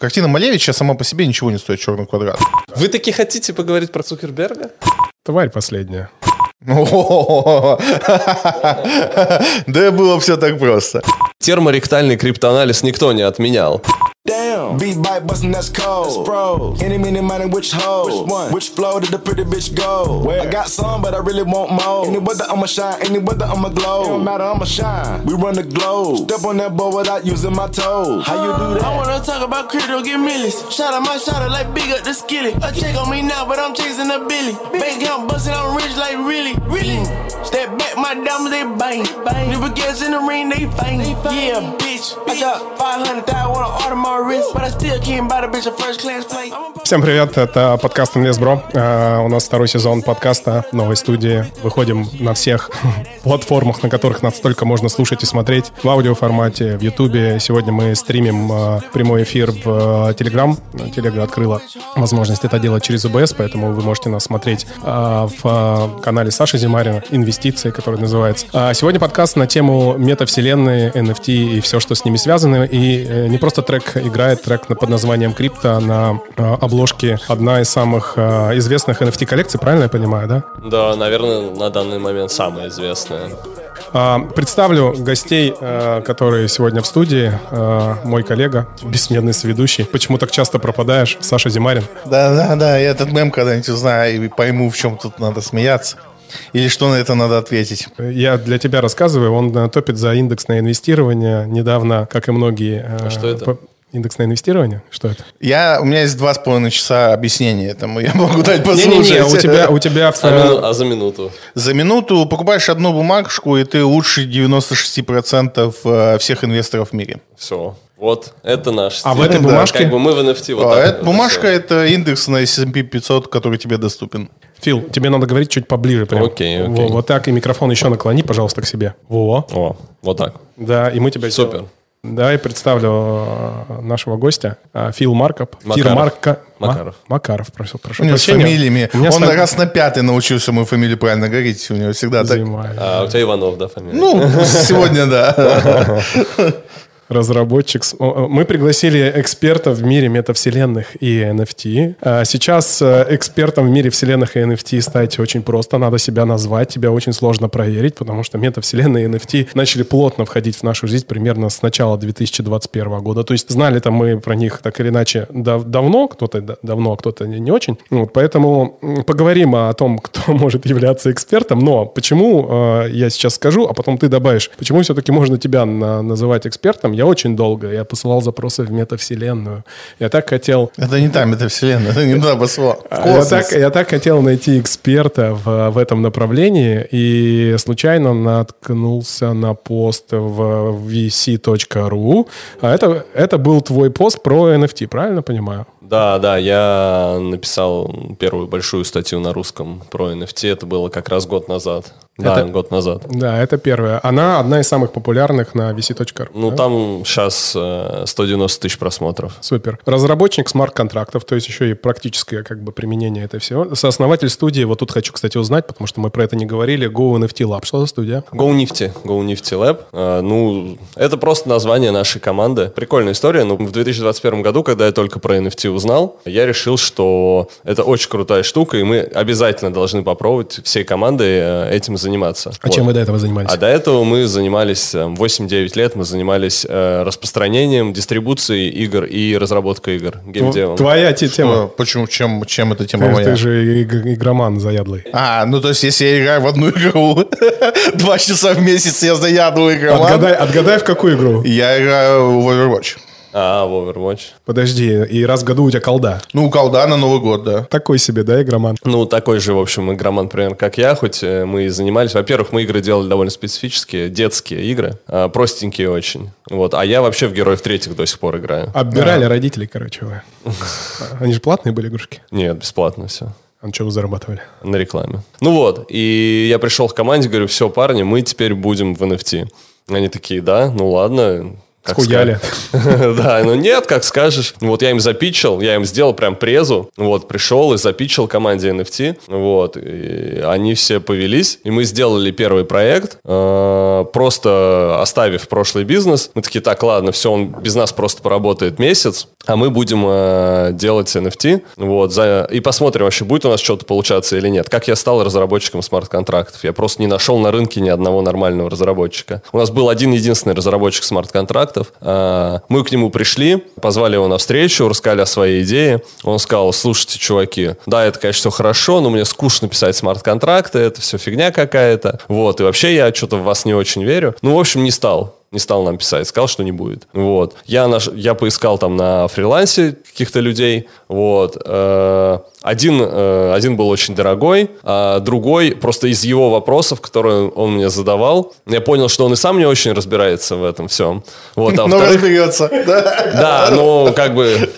Картина Малевича сама по себе ничего не стоит черный квадрат. Вы таки хотите поговорить про Цукерберга? Тварь последняя. Да было все так просто. Терморектальный криптоанализ никто не отменял. Damn. Beat bite bustin', that's cold. Bro. Any, mini, money, which hoe? Which one? Which flow did the pretty bitch go? Where? I got some, but I really want more. Any weather, I'ma shine. Any weather, I'ma glow. It don't matter, I'ma shine. We run the globe. Step on that board without using my toes. How you do that? I wanna talk about crypto, get millions. Shout out my shot it like big up the skillet. A check on me now, but I'm chasing a billy. Bank account bustin', I'm rich like really, really. Step back, my diamonds they bang. bang. New baguettes in the ring, they faint. Yeah, bitch. I got 500,000 on the order my wrist, but I still can't buy the bitch a first class flight. Всем привет, это подкаст Инвестбро. Э, У нас второй сезон подкаста новой студии. Выходим на всех платформах, на которых нас только можно слушать и смотреть. В аудиоформате, в Ютубе. Сегодня мы стримим э, прямой эфир в Телеграм. Телега открыла возможность это делать через ОБС, поэтому вы можете нас смотреть э, в э, канале Саши Зимарина «Инвестиции», который называется. Сегодня подкаст на тему метавселенной, NFT и все, что с ними связано. И э, не просто трек играет, трек на- под названием «Крипто» на э, обложке одна из самых э, известных NFT-коллекций, правильно я понимаю, да? Да, наверное, на данный момент самая известная. А, Представлю гостей, которые сегодня в студии. Мой коллега, бессменный соведущий. Почему так часто пропадаешь? Саша Зимарин. Да-да-да, я этот мем когда-нибудь узнаю и пойму, в чем тут надо смеяться. Или что на это надо ответить. Я для тебя рассказываю, он э, топит за индексное инвестирование. Недавно, как и многие... э, А что это? по- Индексное инвестирование? Что это? Я, у меня есть два с половиной часа объяснения этому. Я могу дать послушать. Не-не-не, у тебя, у тебя в, А, мину- а за минуту? За минуту покупаешь одну бумажку, и ты лучше 96% э, всех инвесторов в мире. Все. Вот, это наш А в этой Да, бумажке... Как бы мы в NFT вот А так эта вот бумажка это индекс на S&P 500, который тебе доступен. Фил, тебе надо говорить чуть поближе. Прям. Окей, окей. Во, вот так, и микрофон еще наклони, пожалуйста, к себе. Во. О, вот так. Да, и мы тебя Супер. сделаем. Да, и представлю э, нашего гостя, э, Фил Маркоп. Макаров. Марка... Ма- Макаров. Макаров, прошу, прошу У него с прощения. фамилиями. У меня с Он фами- раз на пятый научился мою фамилию правильно говорить. У него всегда так. Зима. А у тебя Иванов, да, фамилия? Ну, сегодня да. разработчик. Мы пригласили экспертов в мире метавселенных и NFT. А Сейчас э, экспертом в мире вселенных и NFT стать очень просто. Надо себя назвать, тебя очень сложно проверить, потому что метавселенные и NFT начали плотно входить в нашу жизнь примерно с начала 2021 года. То есть знали там мы про них так или иначе дав- давно, кто-то да- давно, а кто-то не не очень. Вот, поэтому поговорим о том, кто может являться экспертом. Но почему, э, я сейчас скажу, а потом ты добавишь, почему все-таки можно тебя на- называть экспертом? Я очень долго, я посылал запросы в метавселенную. Я так хотел... Это не та метавселенная, это не туда посла. А, Я так, я так хотел найти эксперта в, в этом направлении и случайно наткнулся на пост в vc.ru. А это, это был твой пост про NFT, правильно понимаю? Да, да, я написал первую большую статью на русском про NFT. Это было как раз год назад. Да, Это- год назад. Да, это первое. Она одна из самых популярных на vc.ru. Ну, да? там сейчас 190 тысяч просмотров. Супер. Разработчик смарт-контрактов, то есть еще и практическое как бы применение этого всего. Сооснователь студии, вот тут хочу, кстати, узнать, потому что мы про это не говорили, Go NFT Lab. Что за студия? Go Nifty, Go Nifty Lab. А, Ну, это просто название нашей команды. Прикольная история. Ну, в 2021 году, когда я только про NFT узнал, я решил, что это очень крутая штука, и мы обязательно должны попробовать всей командой э, этим заниматься. А Вот. чем вы до этого занимались? А до этого мы занимались, э, 8-9 лет мы занимались э, распространением, дистрибуцией игр и разработкой игр, геймдевом. Твоя те- тема. Что, Почему, чем, чем эта тема Ты, моя? ты же иг- игроман заядлый. А, ну то есть, если я играю в одну игру два часа в месяц, я заядлый игроман. Отгадай, отгадай, в какую игру? Я играю в Overwatch. А, в Overwatch. Подожди, и раз в году у тебя колда. Ну, колда на Новый год, да. Такой себе, да, игроман? Ну, такой же, в общем, игроман, примерно, как я, хоть э, мы и занимались. Во-первых, мы игры делали довольно специфические, детские игры, а, простенькие очень. Вот. А я вообще в Героев третьих до сих пор играю. Оббирали родителей, короче, вы. Они же платные были игрушки? Нет, бесплатно все. А на что вы зарабатывали? На рекламе. Ну вот, и я пришел к команде, говорю, все, парни, мы теперь будем в NFT. Они такие, да, ну ладно, как Схуяли. Да, ну нет, как скажешь. Вот я им запичил, я им сделал прям презу, вот, пришел и запичил команде NFT, вот, и они все повелись, и мы сделали первый проект, э, просто оставив прошлый бизнес. Мы такие, так, ладно, все, он без нас просто поработает месяц, а мы будем э, делать NFT, вот, за, и посмотрим вообще, будет у нас что-то получаться или нет. Как я стал разработчиком смарт-контрактов? Я просто не нашел на рынке ни одного нормального разработчика. У нас был один единственный разработчик смарт-контрактов. Э, мы к нему пришли, позвали его на встречу, рассказали о своей идее. Он сказал, слушайте, чуваки, да, это, конечно, все хорошо, но мне скучно писать смарт-контракты, это все фигня какая-то. Вот, и вообще я что-то в вас не очень верю. Ну, в общем, не стал не стал нам писать, сказал, что не будет. Вот. Я, наш, я поискал там на фрилансе каких-то людей, вот. Э, один, э, один был очень дорогой, а другой просто из его вопросов, которые он мне задавал, я понял, что он и сам не очень разбирается в этом всем. Вот, а Но разберется. Да. ну, как бы,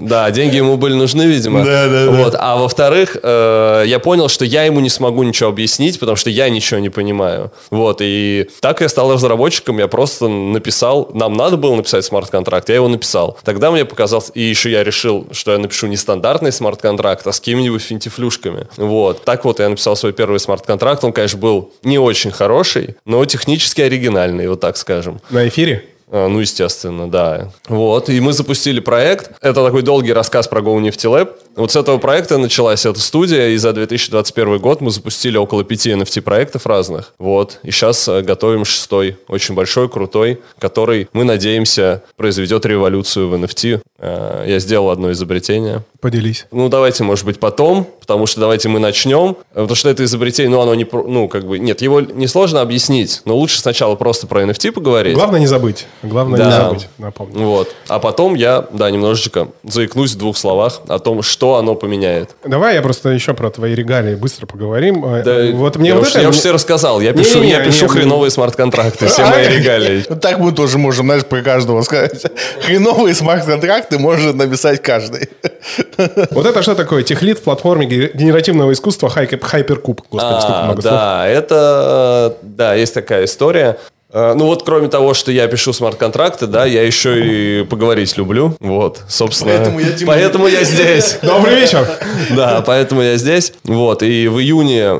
да, деньги ему были нужны, видимо. Да, да. Вот, а во-вторых, э, я понял, что я ему не смогу ничего объяснить, потому что я ничего не понимаю. Вот, и так я стал разработчиком, я просто написал, нам надо было написать смарт-контракт, я его написал. Тогда мне показалось, и еще я решил, что я напишу не стандартный смарт-контракт, а с какими-нибудь финтифлюшками. Вот, так вот я написал свой первый смарт-контракт, он, конечно, был не очень хороший, но технически оригинальный, вот так скажем. На эфире? А, Ну, естественно, да. Вот, и мы запустили проект. Это такой долгий рассказ про Go Nifty Вот с этого проекта началась эта студия, и за 2021 год мы запустили около пяти NFT-проектов разных. Вот, и сейчас э, готовим шестой, очень большой, крутой, который, мы надеемся, произведет революцию в NFT. Э, Я сделал одно изобретение. Поделись. Ну, давайте, может быть, потом, потому что давайте мы начнем. Потому что это изобретение, ну, оно не... Ну, как бы... Нет, его несложно объяснить, но лучше сначала просто про NFT поговорить. Главное не забыть. Главное не Да. забыть. Напомню. Вот. А потом я, да, немножечко заикнусь в двух словах о том, что оно поменяет. Давай я просто еще про твои регалии быстро поговорим. Э, Да, вот мне я, вот уж, это... я уж все рассказал. Я пишу, Не-не-не, я пишу не- хреновые смарт-контракты, все мои регалии. Вот Так мы тоже можем, знаешь, про каждого сказать. Хреновые смарт-контракты может написать каждый. Вот это что такое? Техлит в платформе ге- генеративного искусства Хайперкуб. Господи, столько А, много слов. да, это, э, да, есть такая история. Э, Ну вот, кроме того, что я пишу смарт-контракты, да, я еще и поговорить люблю. Вот, собственно. Поэтому я Тимур. Поэтому я здесь. Добрый вечер. Да, поэтому я здесь. Вот, и в июне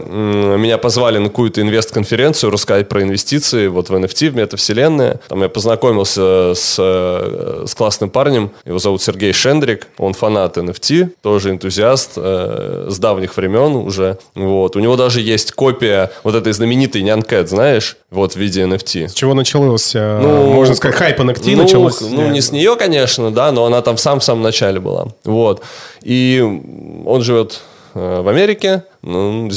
меня позвали на какую-то инвест-конференцию рассказать про инвестиции вот в NFT, в метавселенные. Там я познакомился с, э, с классным парнем, его зовут Сергей Шендрик, он фанат NFT, тоже энтузиаст э, с давних времен уже. Вот, у него даже есть копия вот этой знаменитой Нянкэт, знаешь, вот в виде NFT. С чего началось? э, Ну, можно сказать, хайп NFT ну, началось? Ну, не с нее, конечно, да, но она там в самом-самом начале была. Вот. И он живет э, в Америке, ну,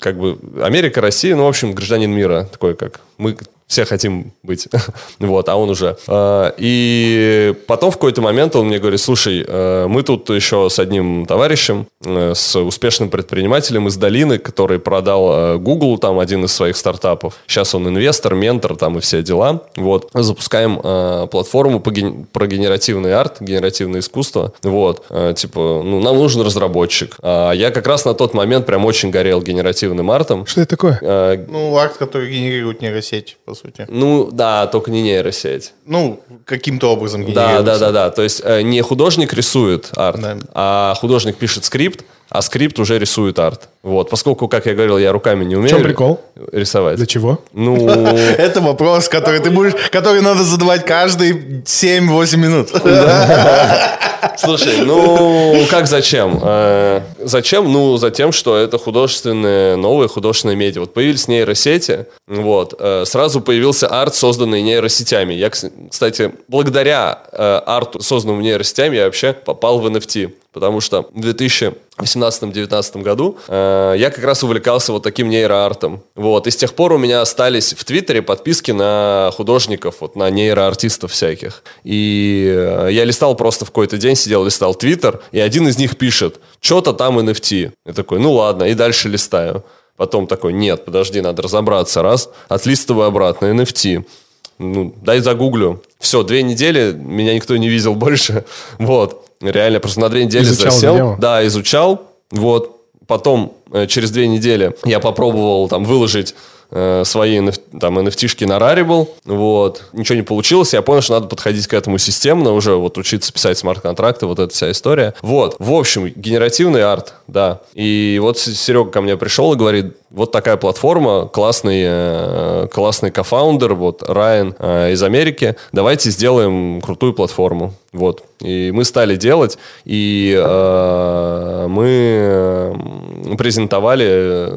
как бы Америка, Россия, ну, в общем, гражданин мира, такой, как мы все хотим быть. вот, а он уже. Э, И потом в какой-то момент он мне говорит, слушай, э, мы тут еще с одним товарищем, э, с успешным предпринимателем из долины, который продал Google, там, один из своих стартапов. Сейчас он инвестор, ментор, там, и все дела. Вот. Запускаем платформу по ген- про генеративный арт, генеративное искусство. Вот. Типа, ну, нам нужен разработчик. А я как раз на тот момент прям очень горел генеративным артом. Что это такое? Ну, акт, который генерирует нейросеть, по сути. Ну, да, только не нейросеть. Ну, каким-то образом Да, генерируется. да, да, да. То есть э, не художник рисует арт, Да. а художник пишет скрипт, а скрипт уже рисует арт. Вот, поскольку, как я говорил, я руками не умею. чем прикол? Рисовать. Для чего? Ну, Это вопрос, который ты будешь, который надо задавать каждые 7-8 минут. слушай, ну, как зачем? Э, Зачем? Ну, за тем, что это художественные, новые художественные медиа. Вот появились нейросети, вот, э, сразу появился арт, созданный нейросетями. Я, кс- кстати, благодаря э, арту, созданному нейросетями, я вообще попал в NFT. Потому что в 2018-2019 году э, я как раз увлекался вот таким нейроартом. Вот. И с тех пор у меня остались в Твиттере подписки на художников, вот на нейроартистов всяких. И э, я листал просто в какой-то день, сидел, листал Твиттер, и один из них пишет, что-то там NFT. Я такой, ну ладно, и дальше листаю. Потом такой, нет, подожди, надо разобраться. Раз, отлистываю обратно, NFT. Ну, дай загуглю. Все, две недели меня никто не видел больше. Вот. Реально, просто на две недели Изучал засел. дело? Да, изучал. Вот. Потом, э, через две недели, я попробовал там выложить э, свои NFT, там NFT-шки на Rarible, вот, ничего не получилось, я понял, что надо подходить к этому системно, уже вот учиться писать смарт-контракты, вот эта вся история. Вот, в общем, генеративный арт, да. И вот Серега ко мне пришел и говорит, вот такая платформа, классный, э, классный кофаундер, вот Райан э, из Америки, давайте сделаем крутую платформу. Вот. И мы стали делать, и э, мы презентовали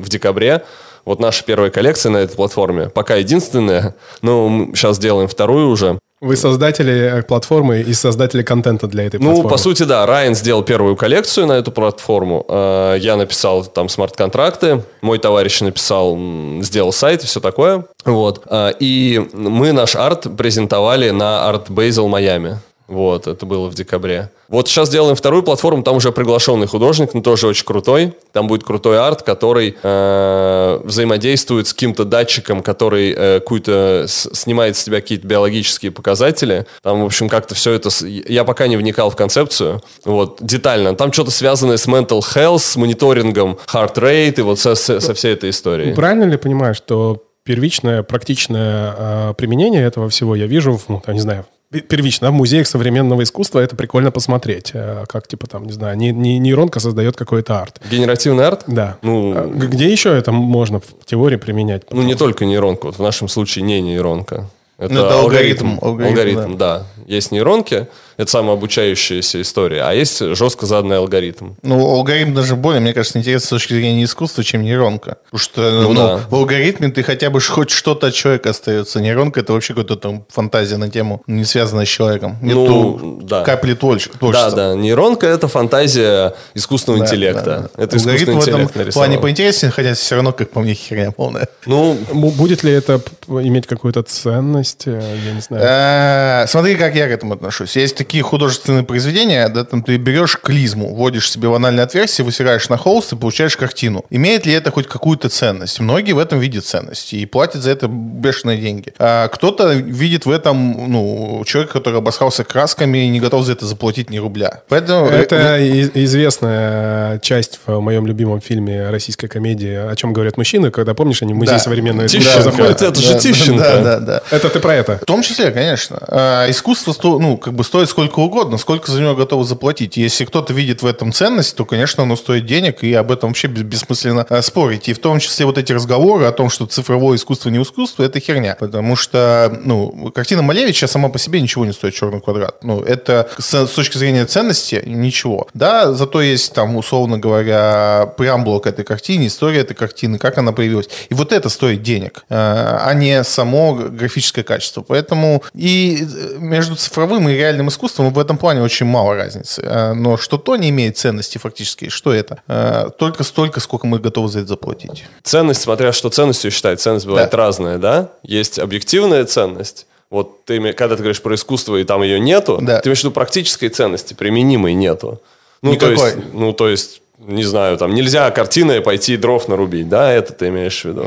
в декабре вот наша первая коллекция на этой платформе. Пока единственная, но мы сейчас делаем вторую уже. Вы создатели э, платформы и создатели контента для этой платформы. Ну, по сути, да. Райан сделал первую коллекцию на эту платформу. Э, я написал там смарт-контракты. Мой товарищ написал, сделал сайт и все такое. Вот. Э, и мы наш арт презентовали на Art Basel Майами. Вот, это было в декабре. Вот сейчас делаем вторую платформу, там уже приглашенный художник, но тоже очень крутой. Там будет крутой арт, который э, взаимодействует с каким-то датчиком, который э, какую-то снимает с тебя какие-то биологические показатели. Там, в общем, как-то все это... Я пока не вникал в концепцию, вот, детально. Там что-то связанное с mental health, с мониторингом heart rate и вот со, со, со всей этой историей. Правильно ли понимаю, что первичное, практичное э, применение этого всего я вижу, ну, я не знаю, первично, в музеях современного искусства это прикольно посмотреть. Э, как, типа, там, не знаю, не, не, нейронка создает какой-то арт. Генеративный арт? Да. Ну, а Где еще это можно в теории применять? Ну, не только нейронка. Вот в нашем случае не нейронка. Это, ну, это алгоритм. Алгоритм, алгоритм да. да. Есть нейронки, это самообучающаяся история, а есть жестко заданный алгоритм. Ну, алгоритм даже более, мне кажется, интересен с точки зрения искусства, чем нейронка. Потому что ну, ну, да. в алгоритме ты хотя бы хоть что-то от человека остается. Нейронка это вообще какая-то там фантазия на тему, не связанная с человеком. Нету ну, да. капли творчества. Да, да. Нейронка это фантазия искусственного да, интеллекта. Да. Это алгоритм искусственный интеллект в этом плане поинтереснее, хотя все равно, как по мне, херня полная. Ну, будет ли это иметь какую-то ценность? Я не знаю. А, смотри, как я к этому отношусь. Есть такие художественные произведения, да, там ты берешь клизму, вводишь себе в анальное отверстие, высираешь на холст и получаешь картину. Имеет ли это хоть какую-то ценность? Многие в этом видят ценность и платят за это бешеные деньги. А кто-то видит в этом, ну, человека, который обосрался красками и не готов за это заплатить ни рубля. Поэтому... Э, это ну... известная часть в моем любимом фильме российской комедии «О чем говорят мужчины», когда, помнишь, они в музей да. современной искусства заходят. Это же Тищенко. Да, да, да. Это ты про это? В том числе, конечно. А, искусство, сто, ну, как бы стоит сколько угодно, сколько за него готовы заплатить. Если кто-то видит в этом ценность, то, конечно, оно стоит денег, и об этом вообще бессмысленно а, спорить. И в том числе вот эти разговоры о том, что цифровое искусство не искусство, это херня. Потому что, ну, картина Малевича сама по себе ничего не стоит черный квадрат. Ну, это с, с точки зрения ценности ничего. Да, зато есть там, условно говоря, преамбула к этой картине, история этой картины, как она появилась. И вот это стоит денег, а, а не само графическое качество. Поэтому и э, между цифровым и реальным искусством в этом плане очень мало разницы. А, но что то не имеет ценности фактически, что это? А, только столько, сколько мы готовы за это заплатить. Ценность, смотря что ценностью считать, ценность бывает да. разная, да? Есть объективная ценность, вот ты, когда ты говоришь про искусство, и там ее нету, да. ты имеешь в виду практической ценности, применимой нету. Ну, Никакой. то есть, ну, то есть не знаю, там нельзя картиной пойти дров нарубить, да, это ты имеешь в виду.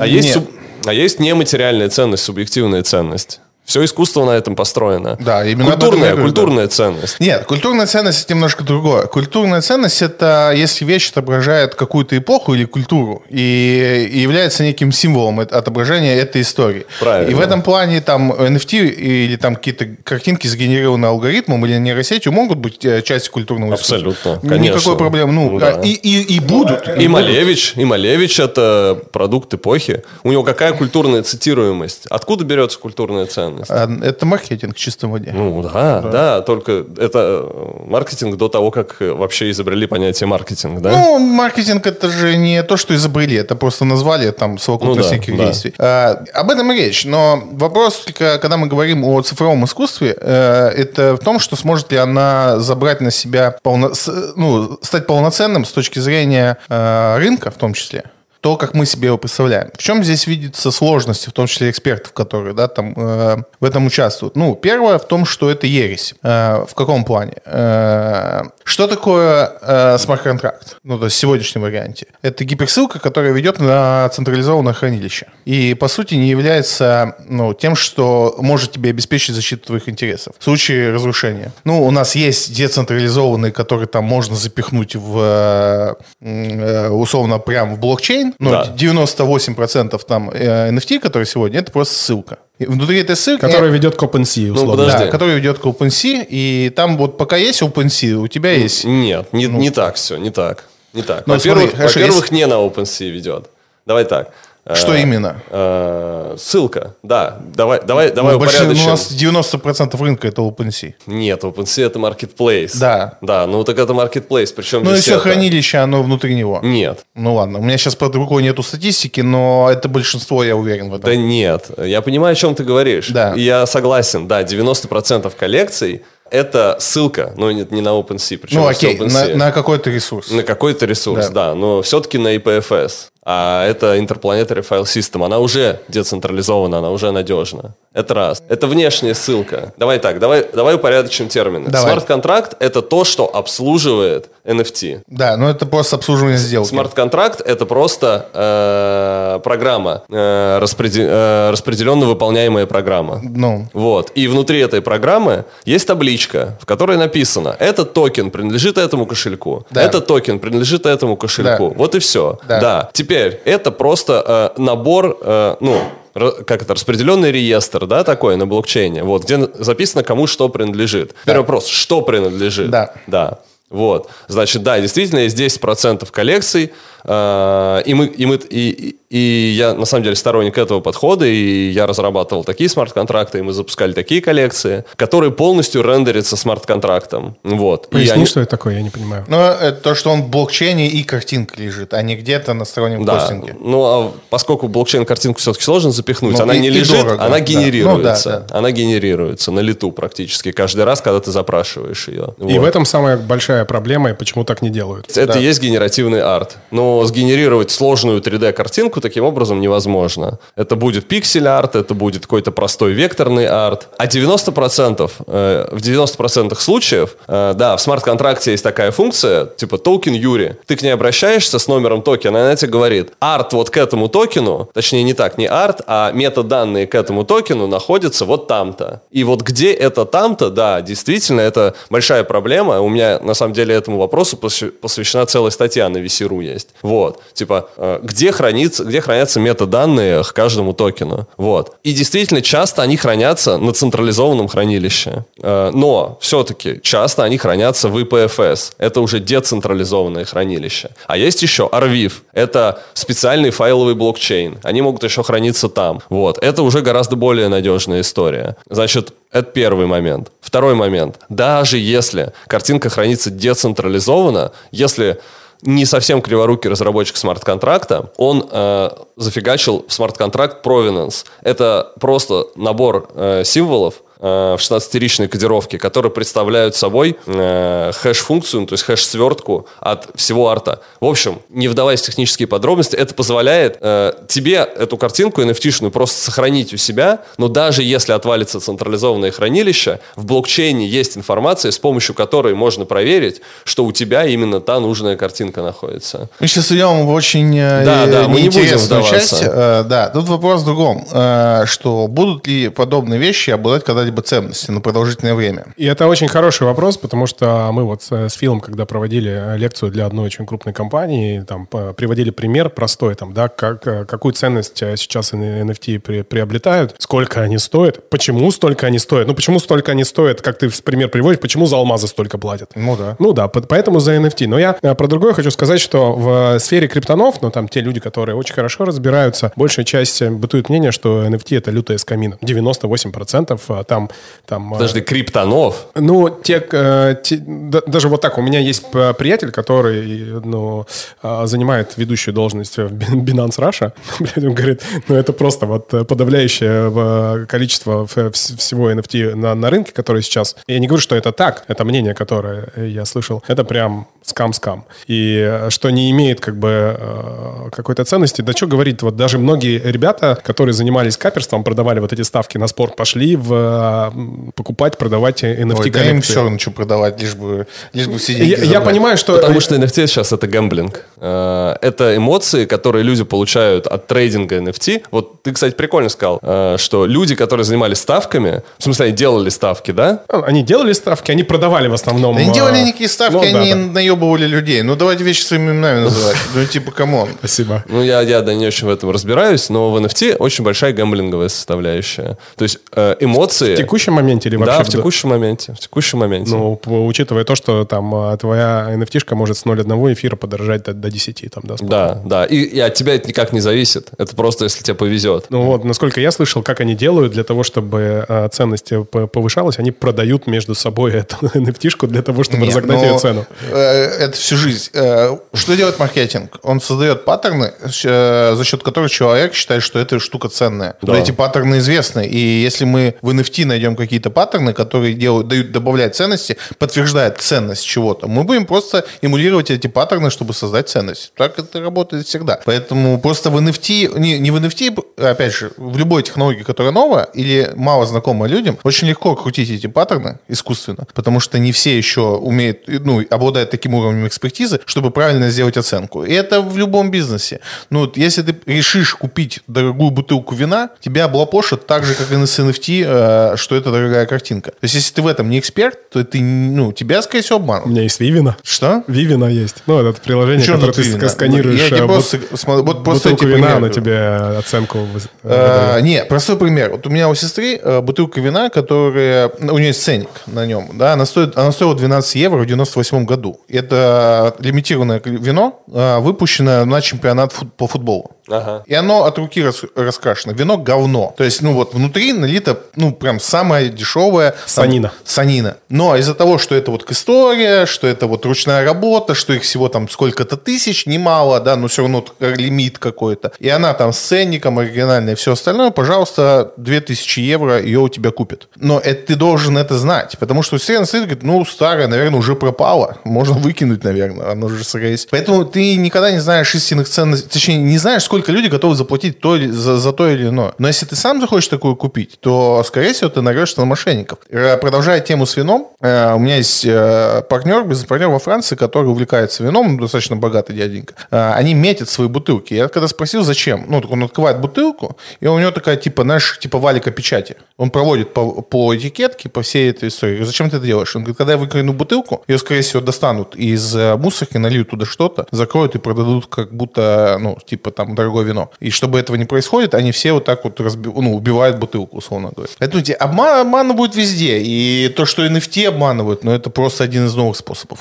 А есть, суб... а есть нематериальная ценность, субъективная ценность. Все искусство на этом построено. Да, именно культурная, говорю, культурная да. ценность. Нет, культурная ценность это немножко другое. Культурная ценность это если вещь отображает какую-то эпоху или культуру и, и является неким символом отображения этой истории. Правильно. И в этом плане там NFT или там какие-то картинки сгенерированные алгоритмом или нейросетью могут быть э, частью культурного искусства. Абсолютно, конечно. Никакой проблемы. Ну, ну да. и, и, и будут. И, и Малевич, и Малевич это продукт эпохи. У него какая культурная цитируемость? Откуда берется культурная ценность? Ценность. А, это маркетинг в чистом воде. Ну да, да, да, только это маркетинг до того, как вообще изобрели понятие маркетинг, да? Ну, маркетинг это же не то, что изобрели, это просто назвали там совокупность ну, да, всяких да. действий. А, об этом и речь, но вопрос, когда мы говорим о цифровом искусстве, э, это в том, что сможет ли она забрать на себя, полно, ну, стать полноценным с точки зрения э, рынка в том числе то, как мы себе его представляем. В чем здесь видится сложности, в том числе экспертов, которые да, там, э, в этом участвуют? Ну, первое в том, что это ересь. Э, в каком плане? Э, Что такое э, смарт-контракт? Ну, то есть в сегодняшнем варианте. Это гиперссылка, которая ведет на централизованное хранилище. И, по сути, не является ну, тем, что может тебе обеспечить защиту твоих интересов в случае разрушения. Ну, у нас есть децентрализованные, которые там можно запихнуть в, э, условно, прям в блокчейн. Но Да. 98% там э, NFT, которые сегодня, это просто ссылка. И внутри этой ссылки... Который ведет к OpenSea, условно. подожди. Да, который ведет к OpenSea, и там вот пока есть OpenSea, у тебя есть... Нет, не, не так все, не так. Не так. Ну, во-первых, во-первых, если- не на OpenSea ведет. Давай так. Что Э, именно? э, ссылка. Да, давай, давай, давай Ну, больше- ну, упорядочим. у нас 90% рынка это OpenSea. Нет, OpenSea это marketplace. Да. Да, ну так это marketplace, причем Ну и все это? хранилище, оно внутри него. Нет. Ну ладно, у меня сейчас под рукой нету статистики, но это большинство, я уверен в этом. Да нет, я понимаю, о чем ты говоришь. Да. И я согласен, да, 90% коллекций это ссылка, но не, не на OpenSea. Причем ну окей, на, OpenSea. на какой-то ресурс. На какой-то ресурс, Да. да, но все-таки на IPFS. А это Interplanetary File System. Она уже децентрализована, она уже надежна. Это раз. Это внешняя ссылка. Давай так, давай, давай упорядочим термины. Смарт-контракт — это то, что обслуживает NFT. Да, но это просто обслуживание сделки. Смарт-контракт — это просто э, программа, э, распреде- э, распределенно выполняемая программа. Ну, Вот. И внутри этой программы есть табличка, в которой написано, этот токен принадлежит этому кошельку, Да. этот токен принадлежит этому кошельку. Да. Вот и все. Да. Теперь это просто э, набор, э, ну, как это, распределенный реестр, да, такой на блокчейне, вот, где записано, кому что принадлежит. Первый вопрос, что принадлежит? Да. Да. Вот. Значит, да, действительно, есть 10% коллекций, и, мы, и, мы, и, и я, на самом деле, сторонник этого подхода, и я разрабатывал такие смарт-контракты, и мы запускали такие коллекции, которые полностью рендерятся смарт-контрактом. Вот. И Поясни, они- что это такое, я не понимаю. но это то, что он в блокчейне и картинка лежит, а не где-то на стороннем Да, хостинге. ну а поскольку блокчейн-картинку все-таки сложно запихнуть, Ну, она и- не и лежит, дорого, она да. генерируется. Ну, да, Она генерируется на лету практически каждый раз, когда ты запрашиваешь ее. И в этом самая большая проблема, и почему так не делают. Это и есть генеративный арт. Но сгенерировать сложную 3D-картинку таким образом невозможно. Это будет пиксель-арт, это будет какой-то простой векторный арт. А 90%, э, в 90% случаев, э, да, в смарт-контракте есть такая функция, типа token URI. Ты к ней обращаешься с номером токена, она тебе говорит, арт вот к этому токену, точнее не так, не арт, а метаданные к этому токену находятся вот там-то. И вот где это там-то, да, действительно, это большая проблема. У меня, на самом деле, этому вопросу посвя- посвящена целая статья на VC.ru есть. Вот. Типа, э, где, хранится, где хранятся метаданные к каждому токену. Вот. И действительно, часто они хранятся на централизованном хранилище. Э, Но все-таки часто они хранятся в IPFS. Это уже децентрализованное хранилище. А есть еще Arviv. Это специальный файловый блокчейн. Они могут еще храниться там. Вот. Это уже гораздо более надежная история. Значит, это первый момент. Второй момент. Даже если картинка хранится децентрализованно, если не совсем криворукий разработчик смарт-контракта, он э, зафигачил в смарт-контракт provenance. Это просто набор э, символов, в 16-ричной кодировке, которые представляют собой э, хэш-функцию, то есть хэш-свертку от всего арта. В общем, не вдаваясь в технические подробности, это позволяет э, тебе эту картинку NFT-шную просто сохранить у себя, но даже если отвалится централизованное хранилище, в блокчейне есть информация, с помощью которой можно проверить, что у тебя именно та нужная картинка находится. Мы сейчас идем в очень э, Да, да, мы не будем вдаваться. часть. Э, Да, тут вопрос в другом, э, что будут ли подобные вещи обладать когда-либо ценностью на продолжительное время? И это очень хороший вопрос, потому что мы вот с, Филом, когда проводили э, лекцию для одной очень крупной компании, там приводили пример простой, там, да, как, э, какую ценность э, сейчас NFT при- приобретают, сколько они стоят, почему столько они стоят, ну почему столько они стоят, как ты в пример приводишь, почему за алмазы столько платят. Ну да. Ну да, по- поэтому за NFT. Но я про другое хочу сказать, что в сфере криптонов, ну там те люди, которые очень хорошо разбираются, большая часть бытует мнение, что NFT это лютая скамина. 98% а там... там э, Подожди, криптонов? ну, те, э, те- да- даже вот так, у меня есть приятель, который, ну, а, занимает ведущую должность в Bin- Binance Russia. Он говорит, ну, это просто вот подавляющее э, количество всего NFT на, на рынке, который сейчас. Я не говорю, что это так, это мнение, которое я слышал. Это прям скам-скам. И э, что не имеет как бы какой-то ценности. Да что говорить, вот даже многие ребята, которые занимались каперством, продавали вот эти ставки на спорт, пошли в а, покупать, продавать NFT Ой, да им все равно, что продавать, лишь бы, лишь бы все деньги Я, я понимаю, что... Потому что NFT сейчас это гэмблинг. Э, Это эмоции, которые люди получают от трейдинга NFT. Вот ты, кстати, прикольно сказал, э, что люди, которые занимались ставками, в смысле, они делали ставки, да? Они делали ставки, они продавали в основном. Да не а, делали никакие ставки, ну, да, они да. наебывали людей. Ну, давайте вещи своими именами называть. Ну, типа, come on. Спасибо. Ну, я, я да, не очень в этом разбираюсь, но в NFT очень большая гэмблинговая составляющая. То есть э, эмоции... В текущем моменте или вообще да, в текущем моменте. В текущем моменте. Ну, учитывая то, что там а, твоя NFT-шка может с 0,1 эфира подорожать до, до 10, там, да? спокойно. да, да. И, и от тебя это никак не зависит. Это просто, если тебе повезет. Ну вот, насколько я слышал, как они делают для того, чтобы а, ценность э, п- повышалась, они продают между собой эту NFT-шку для того, чтобы Нет, разогнать ну, ее цену. э, Это всю жизнь. Э, Что делает маркетинг? Он создает паттерны, э, за счет которых человек считает, что эта штука ценная. Да. Но эти паттерны известны. И если мы в NFT найдем какие-то паттерны, которые делают, дают, добавляют ценности, подтверждают ценность чего-то, мы будем просто эмулировать эти паттерны, чтобы создать ценность. Так это работает всегда. Поэтому просто в NFT, не, не в NFT, опять же, в любой технологии, которая новая или мало знакомая людям, очень легко крутить эти паттерны искусственно, потому что не все еще умеют, ну, обладают таким уровнем экспертизы, чтобы правильно сделать оценку. И это в любом бизнесе. Ну, вот если ты решишь купить дорогую бутылку вина, тебя облапошат так же, как и на NFT, что это дорогая картинка. То есть, если ты в этом не эксперт, то ты, ну, тебя, скорее всего, У обманут. меня есть Вивина. Что? Вивина есть. Ну, это приложение, Чё которое ты ска- сканируешь Я тебе э, просто бут- смотрю- вот просто бутылку вина, она тебе оценку А, выдает. не, простой пример. Вот у меня у сестры бутылка вина, которая... У нее есть ценник на нем. Да, она, стоит, она стоила 12 евро в 98 году. Это лимитированное вино, выпущенное на чемпионат фут- по футболу. Ага. И оно от руки рас- раскрашено. Вино говно. То есть, ну вот, внутри налито, ну, прям самое дешевое. там, Санина. санина. Но из-за того, что это вот история, что это вот ручная работа, что их всего там сколько-то тысяч, немало, да, но все равно лимит какой-то. И она там с ценником оригинальная и все остальное, пожалуйста, 2000 евро ее у тебя купят. Но это, ты должен это знать, потому что все на стоит, говорит, ну, старая, наверное, уже пропала. Можно выкинуть, наверное, она уже сырая. Поэтому ты никогда не знаешь истинных ценностей, точнее, не знаешь, сколько люди готовы заплатить то за, за то или иное. Но если ты сам захочешь такую купить, то, скорее всего, ты нарешься на мошенников. Э, Продолжая тему с вином, э, у меня есть э, партнер, бизнес-партнер во Франции, который увлекается вином, он достаточно богатый дяденька. Они метят свои бутылки. Я когда спросил, зачем, ну, так он открывает бутылку, и у него такая, типа, знаешь, типа валика печати. Он проводит по, по этикетке, по всей этой истории. Зачем ты это делаешь? Он говорит, когда я выкину бутылку, ее, скорее всего, достанут из мусорки, нальют туда что-то, закроют и продадут как будто, ну, типа, там, дорогое вино. И чтобы этого не происходит, они все вот так вот разби- ну, убивают бутылку, условно говоря. Поэтому те, обман, обманывают везде. И то, что NFT обманывают, ну, это просто один из новых способов.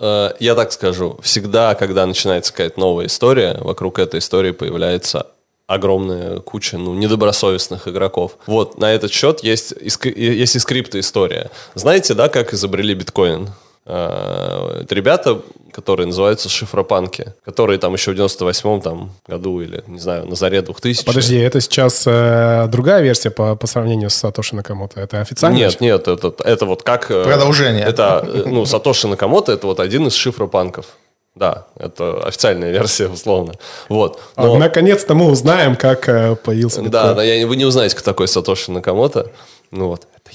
Э, Я так скажу. Всегда, когда начинается какая-то новая история, вокруг этой истории появляется огромная куча ну, недобросовестных игроков. Вот, на этот счет есть, есть и скрипты история. Знаете, да, как изобрели биткоин? Э, Это ребята, которые называются шифропанки, которые там еще в 98-м там, году или, не знаю, на заре 2000 Подожди, это сейчас э, другая версия по, по сравнению с Сатоши Накамото? Это официально? Нет, нет, это, это вот как... э, Продолжение. Это, э, ну, Сатоши Накамото, это вот один из шифропанков. Да, это официальная версия, условно. Вот. А, Но- Наконец-то мы узнаем, как э, появился да, биткоин. да, я, вы не узнаете, кто такой Сатоши Накамото. Ну вот, это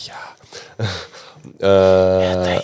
я. Это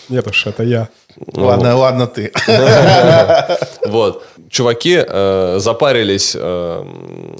Нет уж, это я. Ну, ладно, ладно ты. Вот. Чуваки э, запарились э,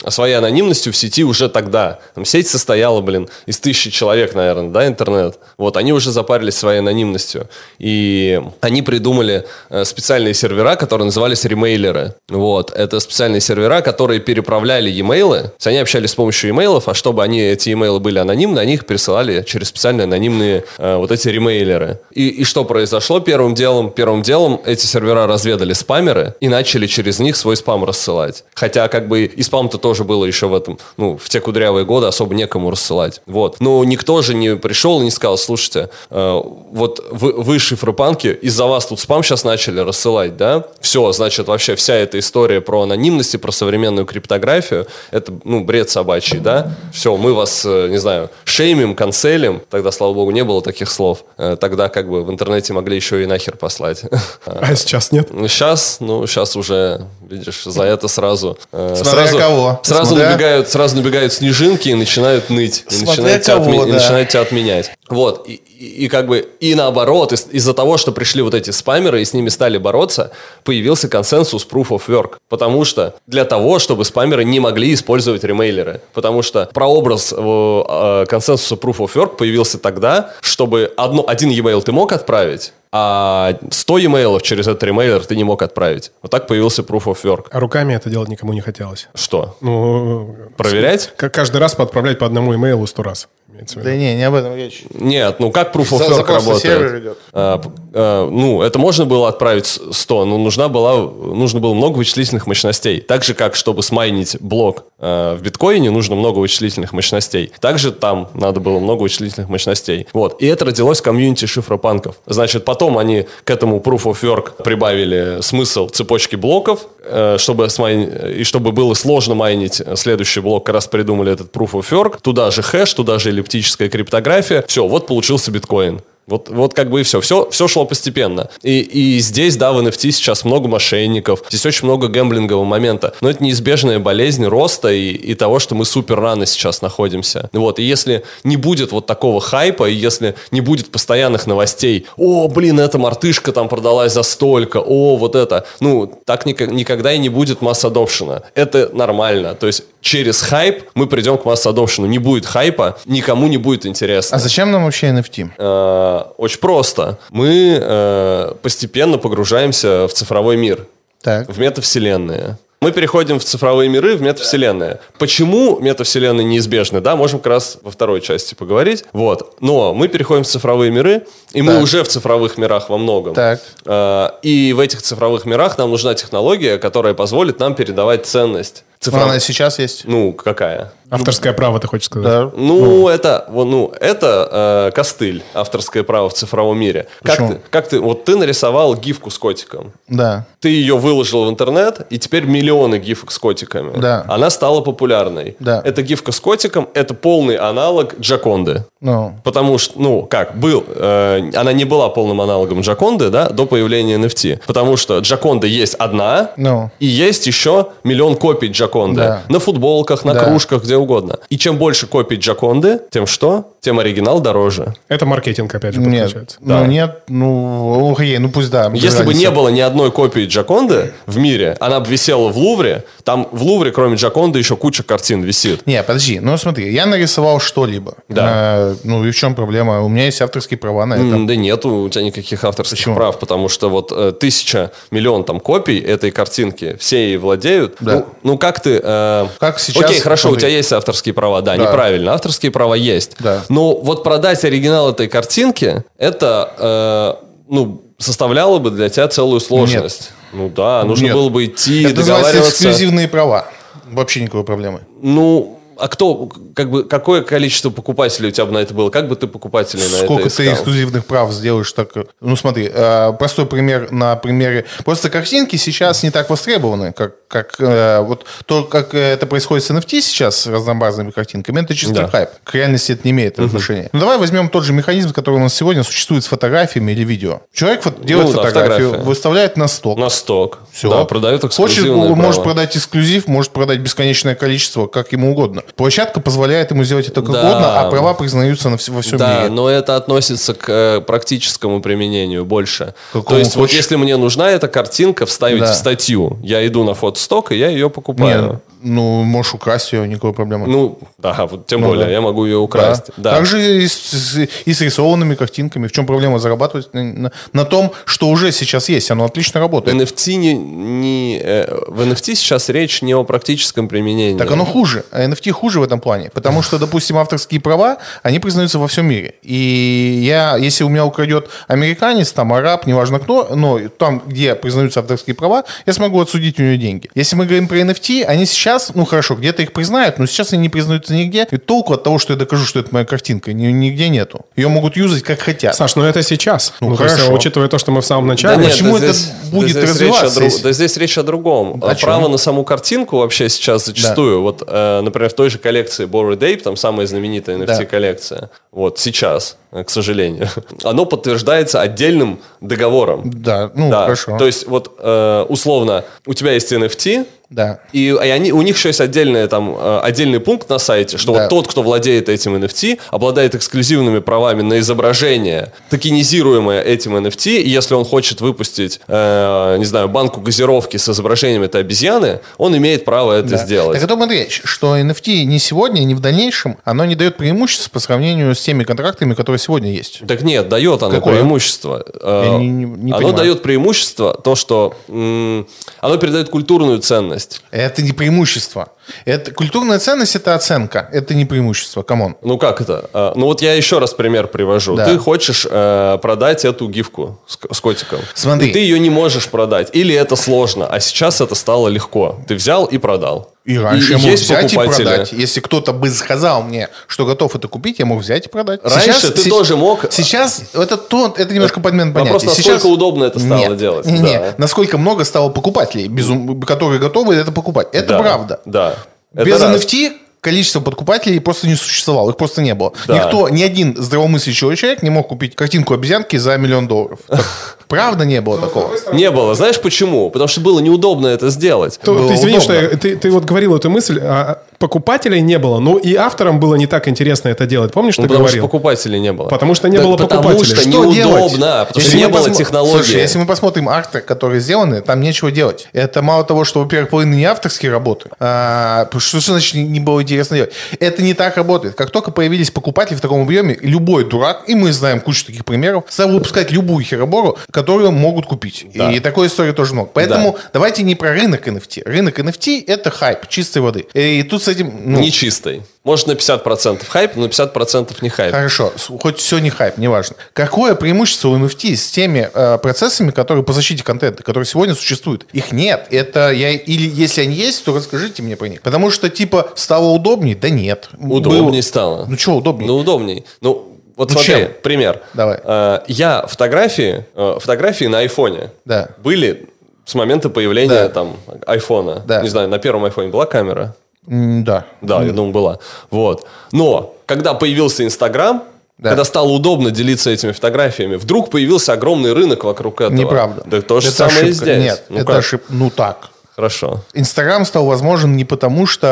своей анонимностью в сети уже тогда. Там сеть состояла, блин, из тысячи человек, наверное, да, интернет. Вот, они уже запарились своей анонимностью. И они придумали э, специальные сервера, которые назывались ремейлеры. Вот. Это специальные сервера, которые переправляли e-mail. То есть они общались с помощью e-mail, а чтобы они, эти e-mail были анонимны, они их пересылали через специальные анонимные э, вот эти ремейлеры. И, и что произошло первым делом? Первым делом эти сервера разведали спамеры и начали через них свой спам рассылать. Хотя как бы и спам-то тоже было еще в этом, ну, в те кудрявые годы особо некому рассылать. Вот. Но никто же не пришел и не сказал, слушайте, э, вот вы, вы шифропанки, из-за вас тут спам сейчас начали рассылать, да? Все, значит, вообще вся эта история про анонимность и про современную криптографию, это, ну, бред собачий, да? Все, мы вас, э, не знаю, шеймим, канцелим, тогда, слава богу, не было таких слов, Э, Тогда как бы в интернете могли еще и нахер послать. А сейчас нет? Ну, сейчас, ну, сейчас уже, видишь, за это сразу... э, Смотря сразу, кого. Сразу Смотря- набегают, сразу набегают снежинки и начинают ныть. И Смотря начинают, тебя кого, отме- и да. начинают тебя отменять. Вот. И, и- и как бы, и наоборот, из- из-за того, что пришли вот эти спамеры и с ними стали бороться, появился консенсус Proof of Work. Потому что для того, чтобы спамеры не могли использовать ремейлеры. Потому что прообраз э, э, консенсуса Proof of Work появился тогда, чтобы одно, один e-mail ты мог отправить, а 100 e-mailов через этот ремейлер ты не мог отправить. Вот так появился Proof of Work. А руками это делать никому не хотелось. Что? Ну, Проверять? к- каждый раз подправлять по одному имейлу сто раз. Да не, не об этом речь. Нет, ну как Proof of За- Work работает? А, а, ну, это можно было отправить с- 100, но нужна была, нужно было много вычислительных мощностей. Так же, как чтобы смайнить блок а, в биткоине, нужно много вычислительных мощностей. Также там надо было много вычислительных мощностей. Вот. И это родилось в комьюнити шифропанков. Значит, потом они к этому Proof of Work прибавили смысл цепочки блоков, э, чтобы смайн- и чтобы было сложно майнить следующий блок, как раз придумали этот Proof of Work. Туда же хэш, туда же эллиптическая криптография. Все, вот получился биткоин. Вот, вот как бы и все. все. Все шло постепенно. И, и здесь, да, в NFT сейчас много мошенников, здесь очень много гэмблингового момента. Но это неизбежная болезнь роста и, и того, что мы супер рано сейчас находимся. Вот. И если не будет вот такого хайпа, и если не будет постоянных новостей, о, блин, эта мартышка там продалась за столько, о, вот это. Ну, так ника- никогда и не будет масс адопшена. Это нормально. То есть через хайп мы придем к масс адопшену. Не будет хайпа, никому не будет интересно. А зачем нам вообще NFT? Э, Очень просто. Мы э, постепенно погружаемся в цифровой мир, Так. в метавселенные. Мы переходим в цифровые миры, в метавселенные. Почему метавселенные неизбежны? Да, можем как раз во второй части поговорить. Вот. Но мы переходим в цифровые миры, и мы Так. уже в цифровых мирах во многом. Так. Э, И в этих цифровых мирах нам нужна технология, которая позволит нам передавать ценность. Ну, Цифров- она сейчас есть. Ну, какая? Авторское право, ты хочешь сказать? Да. Ну, это, вот, ну, это э, костыль, авторское право в цифровом мире. Как Почему? ты, как ты, вот ты нарисовал гифку с котиком. Да. Ты ее выложил в интернет, и теперь миллионы гифок с котиками. Да. Она стала популярной. Да. Эта гифка с котиком – это полный аналог Джаконды. Ну, Потому что, ну, как, был, э, она не была полным аналогом Джаконды, да, до появления NFT. Потому что Джаконда есть одна, Ну. и есть еще миллион копий Джаконды. Да. На футболках, на Да. кружках, где угодно. И чем больше копий Джаконды, тем что? Тем оригинал дороже. Это маркетинг, опять же, нет. подключается. Ну, нет. Ну, окей, ну пусть да. Если бы не было ни одной копии Джаконды в мире, она бы висела в Лувре, там в Лувре, кроме Джаконды, еще куча картин висит. Не, подожди, ну смотри, я нарисовал что-либо. Да. Э, ну и в чем проблема? У меня есть авторские права на это. Да нету у тебя никаких авторских Почему? прав, потому что вот э, тысяча, миллион там копий этой картинки, все ей владеют. Да. Ну, ну как ты... э, Как сейчас, Окей, хорошо, смотри. у тебя есть авторские права, да, Да. неправильно, авторские права есть. Да. Но вот продать оригинал этой картинки, это, э, ну, составляло бы для тебя целую сложность. Ну да, нужно Нет. было бы идти, это договариваться. эксклюзивные права. Вообще никакой проблемы. Ну, а кто, как бы, какое количество покупателей у тебя бы на это было? Как бы ты покупателей на Сколько это ты искал? эксклюзивных прав сделаешь так? Ну смотри, э, простой пример на примере. Просто картинки сейчас не так востребованы, как, как э, вот то, как это происходит с NFT сейчас, с разнообразными картинками, это чисто Да. хайп. К реальности это не имеет отношения. Ну давай возьмем тот же механизм, который у нас сегодня существует с фотографиями или видео. Человек фот- делает Ну да, фотографию, фотография. выставляет на сток. На сток. Все. Да, продают Хочет, эксклюзивные может продать эксклюзив, может продать бесконечное количество, как ему угодно. Площадка позволяет ему сделать это как Да. угодно, а права признаются на вс- во всем Да, мире. но это относится к э, практическому применению больше. Какому То есть вот хочешь. если мне нужна эта картинка вставить Да. в статью, я иду на фотосток, и я ее покупаю. Не, ну, можешь украсть ее, никакой проблемы. Ну, да, вот тем Ну более, да. я могу ее Да. украсть. Да. Также и с, и с рисованными картинками. В чем проблема зарабатывать на, на- на том, что уже сейчас есть? Оно отлично работает. NFT не, не, э, в NFT сейчас речь не о практическом применении. Так оно хуже. А NFT хуже в этом плане. Потому что, допустим, авторские права, они признаются во всем мире. И я, если у меня украдет американец, там, араб, неважно кто, но там, где признаются авторские права, я смогу отсудить у него деньги. Если мы говорим про NFT, они сейчас сейчас, ну хорошо, где-то их признают, но сейчас они не признаются нигде. И толку от того, что я докажу, что это моя картинка, ни- нигде нету. Ее могут юзать как хотят. Саш, ну это сейчас. Ну, Ну, то есть, хорошо. учитывая то, что мы в самом Да начале. нет, почему да это здесь- будет да здесь речь о развиваться, друг- если- Да здесь речь о другом. О чем? Право на саму картинку вообще сейчас зачастую, вот, э, например, в той же коллекции Bored Ape, там самая знаменитая NFT-коллекция, вот сейчас, э, к сожалению, оно подтверждается отдельным договором. Да, ну Да, хорошо. То есть, вот, э, условно, у тебя есть NFT, Да. и, и они, у них еще есть отдельный, там, э, отдельный пункт на сайте, что Да. вот тот, кто владеет этим NFT, обладает эксклюзивными правами на изображение, токенизируемое этим NFT, и если он хочет выпустить, э, не знаю, банку газировки с изображением этой обезьяны, он имеет право это Да. сделать. Так о том и речь, что NFT ни сегодня, ни в дальнейшем, оно не дает преимущества по сравнению с теми контрактами, которые сегодня есть. Так нет, дает оно Какое? преимущество. Э, Я не- не- не оно понимаю. дает преимущество, то, что м, оно передает культурную ценность. Это не преимущество. Это, культурная ценность – это оценка, это не преимущество. Come on. Ну как это? А, Ну вот я еще раз пример привожу. Да. Ты хочешь э, продать эту гифку с, с котиком. Смотри. И ты ее не можешь продать. Или это сложно, а сейчас это стало легко. Ты взял и продал. И раньше я мог есть взять и покупатели. продать. Если кто-то бы сказал мне, что готов это купить, я мог взять и продать. Раньше ты се- тоже мог- Сейчас это, то, это немножко подмен понятия. Вопрос, насколько Сейчас... удобно это стало Нет, делать. Не, не. Да. Насколько много стало покупателей, безум- которые готовы это покупать. Это Да, правда. Да. Это Без раз. NFT количество подкупателей просто не существовало, их просто не было. Да. Никто, ни один здравомыслящий человек не мог купить картинку обезьянки за миллион долларов. Так, Правда не было такого? Не было. Знаешь почему? Потому что было неудобно это сделать. То- Было ты извини, удобно. что я- ты, ты вот говорил эту мысль, а покупателей не было, но и авторам было не так интересно это делать. Помнишь, Ну, ты потому что говорил? покупателей не было. Потому что не Да было Потому покупателей. что Что неудобно. делать? Потому что Если не мы было посмо- технологии. Слушай, если мы посмотрим арты, которые сделаны, там нечего делать. Это мало того, что, во-первых, половина не авторские работы. А, что, что значит не, не было интересно делать? Это не так работает. Как только появились покупатели в таком объеме, любой дурак, и мы знаем кучу таких примеров, стал выпускать любую херобору, которую могут купить. И такой истории тоже много. Поэтому давайте не про рынок NFT. Рынок NFT – это хайп чистой воды. И тут этим... ну, Нечистый. Может, на 50% хайп, но 50% не хайп. Хорошо, хоть все не хайп, неважно. Какое преимущество у NFT с теми э, процессами, которые по защите контента, которые сегодня существуют? Их нет. Это я или если они есть, то расскажите мне про них. Потому что типа стало удобнее? Да нет. Удобнее Было- стало. Ну что удобнее? Ну, удобней. Ну, вот Ну, смотри, чем? пример. Давай. Э, Я фотографии, э, фотографии на айфоне Да. были с момента появления Да. там айфона. Да. Не знаю, на первом айфоне была камера? Да. Да, я думаю, была. Вот. Но, когда появился Инстаграм, Да. когда стало удобно делиться этими фотографиями, вдруг появился огромный рынок вокруг этого. Неправда. Да то же Это самое и ошибка. здесь. Нет, Ну это ошибка. Ну так. Хорошо. Инстаграм стал возможен не потому, что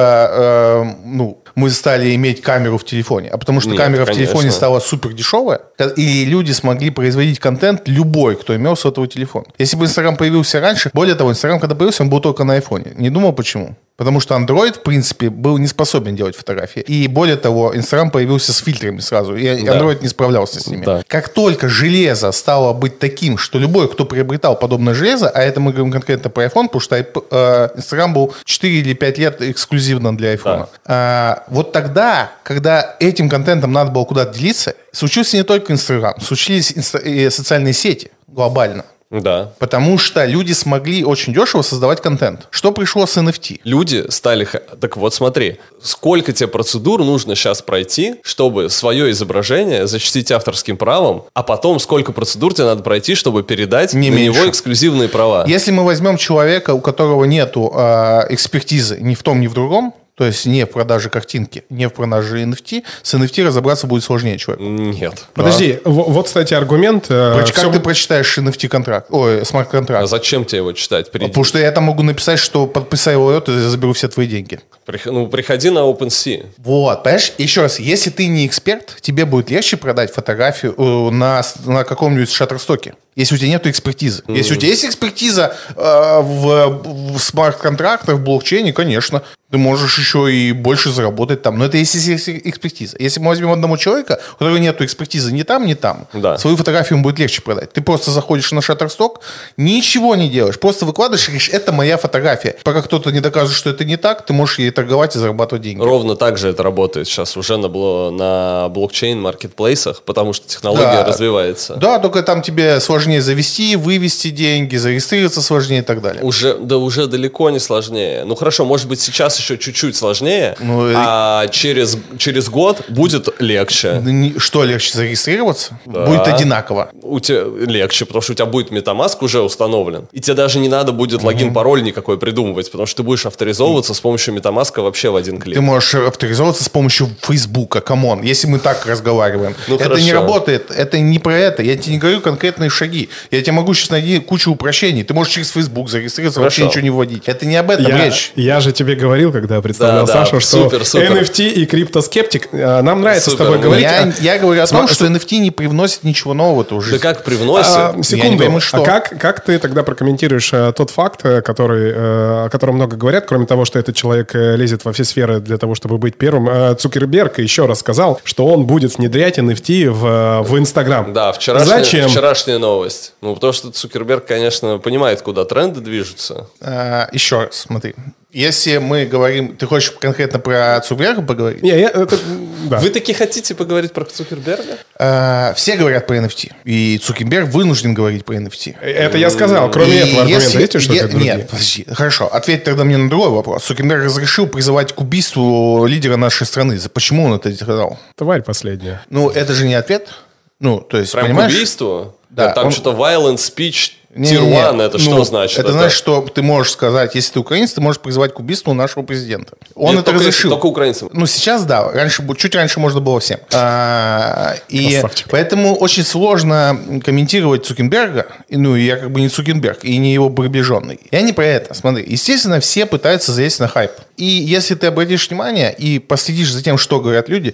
э, ну, мы стали иметь камеру в телефоне, а потому что Нет, камера в конечно. телефоне стала супер дешевая, и люди смогли производить контент любой, кто имел сотовый телефон. Если бы Инстаграм появился раньше, более того, Инстаграм, когда появился, он был только на айфоне. Не думал, почему? Потому что Android, в принципе, был не способен делать фотографии. И более того, Инстаграм появился с фильтрами сразу, и Да. Android не справлялся с ними. Да. Как только железо стало быть таким, что любой, кто приобретал подобное железо, а это мы говорим конкретно про iPhone, потому что iP- э, Instagram был 4 или 5 лет эксклюзивно для iPhone. А, вот тогда, когда этим контентом надо было куда-то делиться, случился не только Instagram, случились инста- и социальные сети глобально. Да. Потому что люди смогли очень дешево создавать контент. Что пришло с NFT? Люди стали... Так вот, смотри, сколько тебе процедур нужно сейчас пройти, чтобы свое изображение защитить авторским правом, а потом сколько процедур тебе надо пройти, чтобы передать Не на меньше. него эксклюзивные права. Если мы возьмем человека, у которого нету э, экспертизы ни в том, ни в другом, то есть не в продаже картинки, не в продаже NFT, с NFT разобраться будет сложнее человеку. Нет. Подожди, в- вот, кстати, аргумент. э, Проч- как всё- ты прочитаешь NFT-контракт? Ой, А смарт-контракт. зачем тебе его читать? Приди. Потому что я там могу написать, что подписай его, и я заберу все твои деньги. Прих- Ну, приходи на OpenSea. Вот, понимаешь? Еще раз, если ты не эксперт, тебе будет легче продать фотографию э, на, на каком-нибудь шаттерстоке. Если у тебя нет экспертизы. Если у тебя есть экспертиза э, в, в смарт-контрактах, в блокчейне, конечно, ты можешь еще и больше заработать там. Но это если есть экспертиза. Если мы возьмем одного человека, у которого нет экспертизы ни там, ни там, Да. свою фотографию ему будет легче продать. Ты просто заходишь на шаттерсток, ничего не делаешь, просто выкладываешь и говоришь, это моя фотография. Пока кто-то не докажет, что это не так, ты можешь ей торговать и зарабатывать деньги. Ровно так же это работает сейчас уже на, бло- на блокчейн-маркетплейсах, потому что технология Да. развивается. Да, только там тебе сложнее завести, вывести деньги, зарегистрироваться сложнее и так далее. Уже, да уже далеко не сложнее. Ну хорошо, может быть сейчас сейчас еще чуть-чуть сложнее, Ну, и- а через, через год будет легче. Да Что легче зарегистрироваться? Будет одинаково. У тебя легче, потому что у тебя будет MetaMask уже установлен. И тебе даже не надо будет логин-пароль никакой придумывать, потому что ты будешь авторизовываться с помощью MetaMask вообще в один клик. Ты можешь авторизоваться с помощью Фейсбука, come on, если мы так разговариваем. Ну, это хорошо. не работает, это не про это. Я тебе не говорю конкретные шаги. Я тебе могу сейчас найти кучу упрощений. Ты можешь через Facebook зарегистрироваться, вообще Хорошо. ничего не вводить. Это не об этом Я, речь. я же тебе говорил, когда представлял Да, да, Сашу, что супер, супер. NFT и криптоскептик. э, Нам нравится Супер. с тобой говорить. Я, я говорю о том, что NFT не привносит ничего нового жизнь. Да как привносит? А, секунду. пойму, что. А как, как ты тогда прокомментируешь э, тот факт, э, который, о котором много говорят, кроме того, что этот человек лезет во все сферы для того, чтобы быть первым? Цукерберг еще раз сказал, что он будет внедрять NFT в, в Инстаграм. Да, вчерашняя, Зачем? вчерашняя новость. Ну, потому что Цукерберг, конечно, понимает, куда тренды движутся. А, еще раз, смотри. Если мы говорим... Ты хочешь конкретно про Цукерберга поговорить? Не, я- это- да. Вы таки хотите поговорить про Цукерберга? А, все говорят про NFT. И Цукерберг вынужден говорить про NFT. Это я сказал. Кроме И этого аргумента если- есть что-то? Нет, подожди. Хорошо. Ответь тогда мне на другой вопрос. Цукерберг разрешил призывать к убийству лидера нашей страны. Почему он это сказал? Тварь последняя. Ну, это же не ответ. Ну, то есть, Прям понимаешь? к убийству? Да, Там он- что-то violent speech Не, tier не, это Ну, что значит? Это значит, что ты можешь сказать, если ты украинец, ты можешь призывать к убийству нашего президента. Он Нет, это только- разрешил. только украинцам. Ну, сейчас да. Раньше, чуть раньше можно было всем. А, и Красавчик. поэтому очень сложно комментировать Цукенберга. Ну, я как бы не Цукенберг и не его приближенный. Я не про это. Смотри, естественно, все пытаются залезть на хайп. И если ты обратишь внимание и последишь за тем, что говорят люди,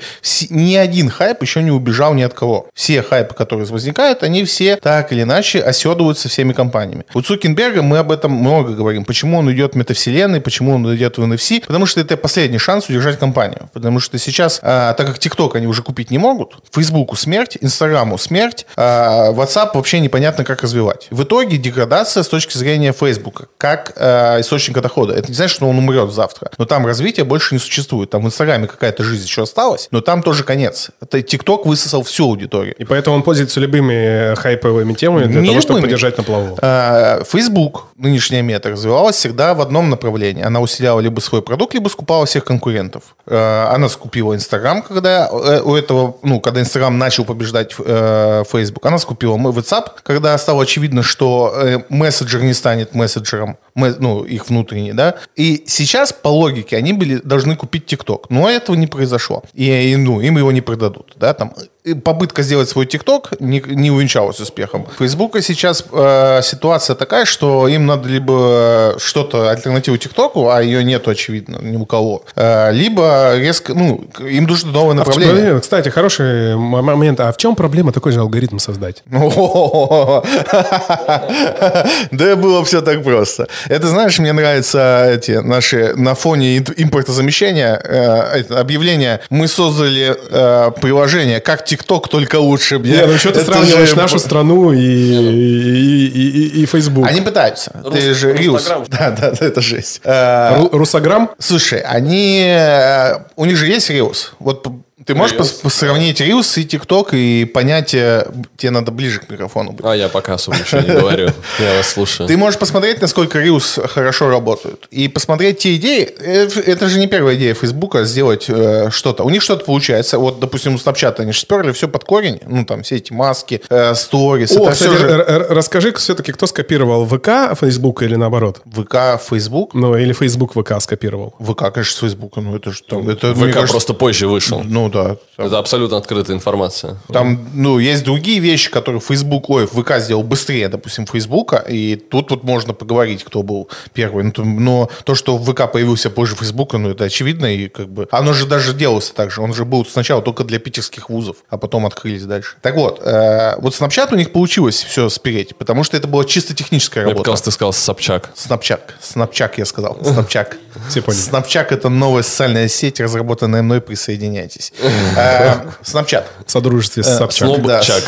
ни один хайп еще не убежал ни от кого. Все хайпы, которые возникают, они все так или иначе оседываются всеми компаниями. У Цукенберга мы об этом много говорим. Почему он идет в метавселенной, почему он идет в NFC? Потому что это последний шанс удержать компанию. Потому что сейчас, а, так как TikTok они уже купить не могут, Фейсбуку смерть, Инстаграму смерть, а, WhatsApp вообще непонятно, как развивать. В итоге деградация с точки зрения Фейсбука, как а, источника дохода. Это не значит, что он умрет завтра. Но там развития больше не существует. Там в Инстаграме какая-то жизнь еще осталась, но там тоже конец. Это TikTok высосал всю аудиторию. И поэтому он пользуется любыми хайповыми темами для Не того, чтобы любыми. поддержать на плаву. А, Facebook, нынешняя мета, развивалась всегда в одном направлении. Она усиляла либо свой продукт, либо скупала всех конкурентов. А, Она скупила Instagram, когда э, у этого, ну, когда Instagram начал побеждать э, Facebook. Она скупила WhatsApp, когда стало очевидно, что э, мессенджер не станет мессенджером, ме- ну, их внутренний, да. И сейчас, по логике, они были должны купить TikTok. Но этого не произошло. И, ну, им его не продадут, да, там. Попытка сделать свой TikTok не, не увенчалась успехом. У Фейсбука сейчас э, ситуация такая, что им надо либо что-то альтернативу ТикТоку, а ее нету, очевидно, ни у кого, э, либо резко, ну, им нужно новое А направление. чем- кстати, хороший момент. А в чем проблема такой же алгоритм создать? Да было все так просто. Это, знаешь, мне нравятся эти наши на фоне импортозамещения э, объявления. Мы создали э, приложение, как ТикТок, только лучше. Не, ну что ты Это сравниваешь же- нашу страну и, и, и, и- и Facebook? Они пытаются. Ты Рус- же Reels. Рустаграм. Да, да, да, это жесть. Ру- Русограмм? Слушай, они... э, У них же есть Reels. Вот ты можешь Reels? пос- сравнить Reels и TikTok и понять... э, Тебе надо ближе к микрофону быть. А я пока особо ничего не говорю. Я вас слушаю. Ты можешь посмотреть, насколько Reels хорошо работают. И посмотреть те идеи. э, Это же не первая идея Фейсбука сделать э, что-то. У них что-то получается. Вот, допустим, у Snapchat они же сперли все под корень. Ну, там все эти маски, э, сторис. О, это кстати, все же... р- р- расскажи все-таки, кто скопировал ВК Facebook или наоборот? ВК, Фейсбук. Ну, или Facebook ВК скопировал. ВК, конечно, с Фейсбука. Ну, это же... там- Это, ВК кажется, просто позже вышел. Ну, да. Это абсолютно открытая информация. Там, ну, есть другие вещи, которые Facebook, ой, ВК сделал быстрее, допустим, Фейсбука, и тут вот можно поговорить, кто был первый. Ну, то- но то, что ВК появился позже Фейсбука, ну, это очевидно, и как бы... Оно же даже делалось так же. Он же был сначала только для питерских вузов, а потом открылись дальше. Так вот, э, вот Snapchat у них получилось все спереть, потому что это была чисто техническая работа. показалось, ты сказал Собчак. Snapchat. Snapchat, я сказал. Поняли. Snapchat это новая социальная сеть, разработанная мной. Присоединяйтесь. Э, Snapchat. В содружестве с Собчак. Сноб- Да. Чак.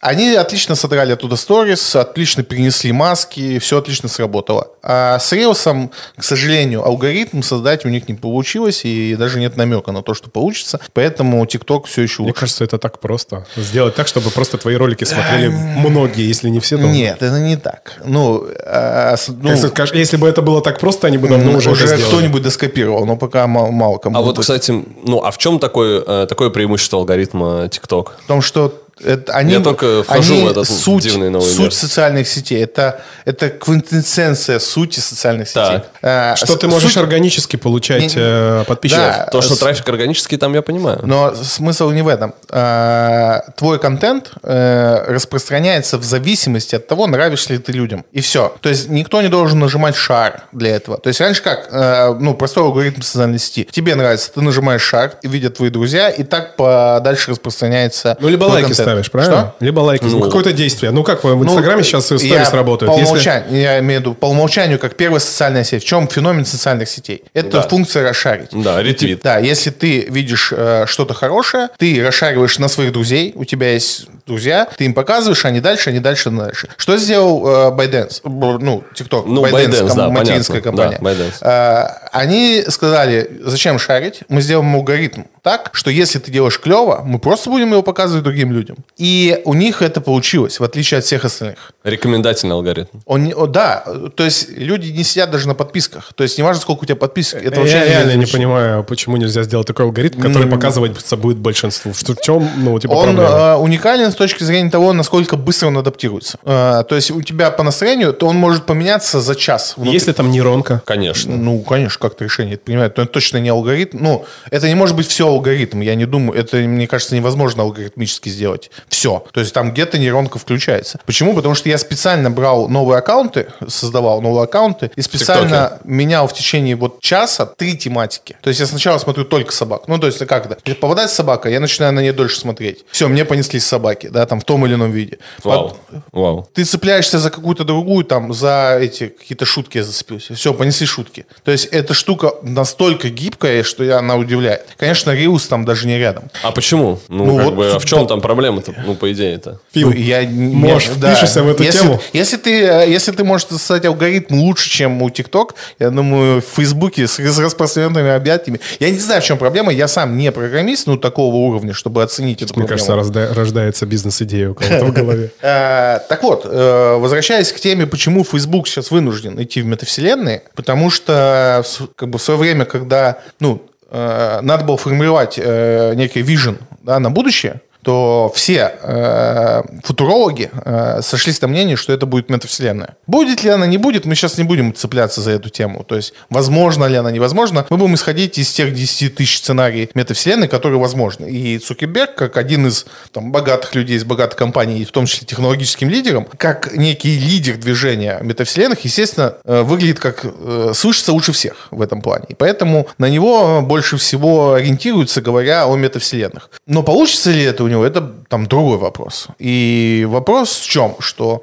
Они отлично содрали оттуда сторис, отлично перенесли маски, все отлично сработало. А с Реусом, к сожалению, алгоритм создать у них не получилось, и даже нет намека на то, что получится. Поэтому TikTok все еще Мне лучше. кажется, это так просто. Сделать так, чтобы просто твои ролики смотрели многие, если не все, то... Нет, это не так. Ну, а, ну, скажешь, если бы это было так просто, они бы давно уже, уже сделали. кто-нибудь доскопировал, но пока мало, мало кому. А вот, будет. кстати, ну, а в чем такое, э, такое преимущество алгоритма TikTok? В том, что это, они, Я только вхожу они в этот суть, дивный новый суть мир. социальных сетей. Это, это квинтэссенция сути социальных сетей. Так. А, Что с- ты можешь суть- органически получать Не- э, подписчиков. Да. То, что с- трафик органический, там я понимаю. Но смысл не в этом. А, Твой контент э, распространяется в зависимости от того, нравишься ли ты людям. И все. То есть никто не должен нажимать шар для этого. То есть раньше как? Э, Ну, простой алгоритм социальной сети. Тебе нравится, ты нажимаешь шар, и видят твои друзья, и так дальше распространяется Ну, либо лайки контент. Ставишь, правильно? Что? Либо лайки. Ну, какое-то действие. Ну, как в Ну, Инстаграме сейчас сторис работают. По Если- умолчанию, я имею в виду по умолчанию, как первая социальная сеть. В чем феномен социальных сетей? Это Да. функция расшарить. Да, ретвит. Да, если ты видишь э, что-то хорошее, ты расшариваешь на своих друзей, у тебя есть друзья, ты им показываешь, они дальше, они дальше, дальше. Что сделал э, ByteDance? Ну, TikTok. Ну, ByteDance, да, материнская понятно. компания. Да, ByteDance. Э, они сказали, зачем шарить? Мы сделаем алгоритм так, что если ты делаешь клево, мы просто будем его показывать другим людям. И у них это получилось, в отличие от всех остальных. Рекомендательный алгоритм. Он, не- о, да, то есть люди не сидят даже на подписках. То есть неважно, сколько у тебя подписок. Это вообще я реально не понимаю, почему нельзя сделать такой алгоритм, который показывается будет большинству. Что, в чем, ну, типа, Он проблема? э, уникален с точки зрения того, насколько быстро он адаптируется. Э, то есть у тебя по настроению, то он может поменяться за час. внутри. Если там нейронка. Конечно. Ну, конечно, как-то решение это принимает. Но это точно не алгоритм. Ну, это не может быть все алгоритм. Я не думаю, это, мне кажется, невозможно алгоритмически сделать. Все. То есть там где-то нейронка включается. Почему? Потому что я специально брал новые аккаунты, создавал новые аккаунты, и специально менял в течение вот часа три тематики. То есть я сначала смотрю только собак. Ну, то есть как это? Попадает собака, я начинаю на нее дольше смотреть. Все, мне понеслись собаки, да, там в том или ином виде. Вау. Вау. Ты цепляешься за какую-то другую, там, за эти какие-то шутки я зацепился. Все, понесли шутки. То есть эта штука настолько гибкая, что я, она удивляет. Конечно, Риус там даже не рядом. А почему? Ну, Ну как вот, бы, а в чем там проблема-то? Ну, по идее-то. Фил, Ну, я можешь, да. впишешься в эту если, тему? Если ты, э, если ты можешь создать алгоритм лучше, чем у ТикТок, я думаю, в Фейсбуке с, с распространенными объятиями. Я не знаю, в чем проблема. Я сам не программист, ну, такого уровня, чтобы оценить эту Мне проблему. кажется, разда- рождается бизнес-идея у кого-то в голове. Э, Так вот, э, возвращаясь к теме, почему Facebook сейчас вынужден идти в метавселенные, потому что как бы в свое время, когда ну, надо было формировать э, некий вижен да, на будущее, то все э, футурологи э, сошлись на мнении, что это будет метавселенная. Будет ли она, не будет, мы сейчас не будем цепляться за эту тему. То есть, возможно ли она, невозможно. Мы будем исходить из тех 10 тысяч сценариев метавселенной, которые возможны. И Цукерберг, как один из там, богатых людей из богатой компании, в том числе технологическим лидером, как некий лидер движения метавселенных, естественно, э, выглядит как э, слышится лучше всех в этом плане. И поэтому на него больше всего ориентируются, говоря о метавселенных. Но получится ли это у него, это там другой вопрос. И вопрос в чем? Что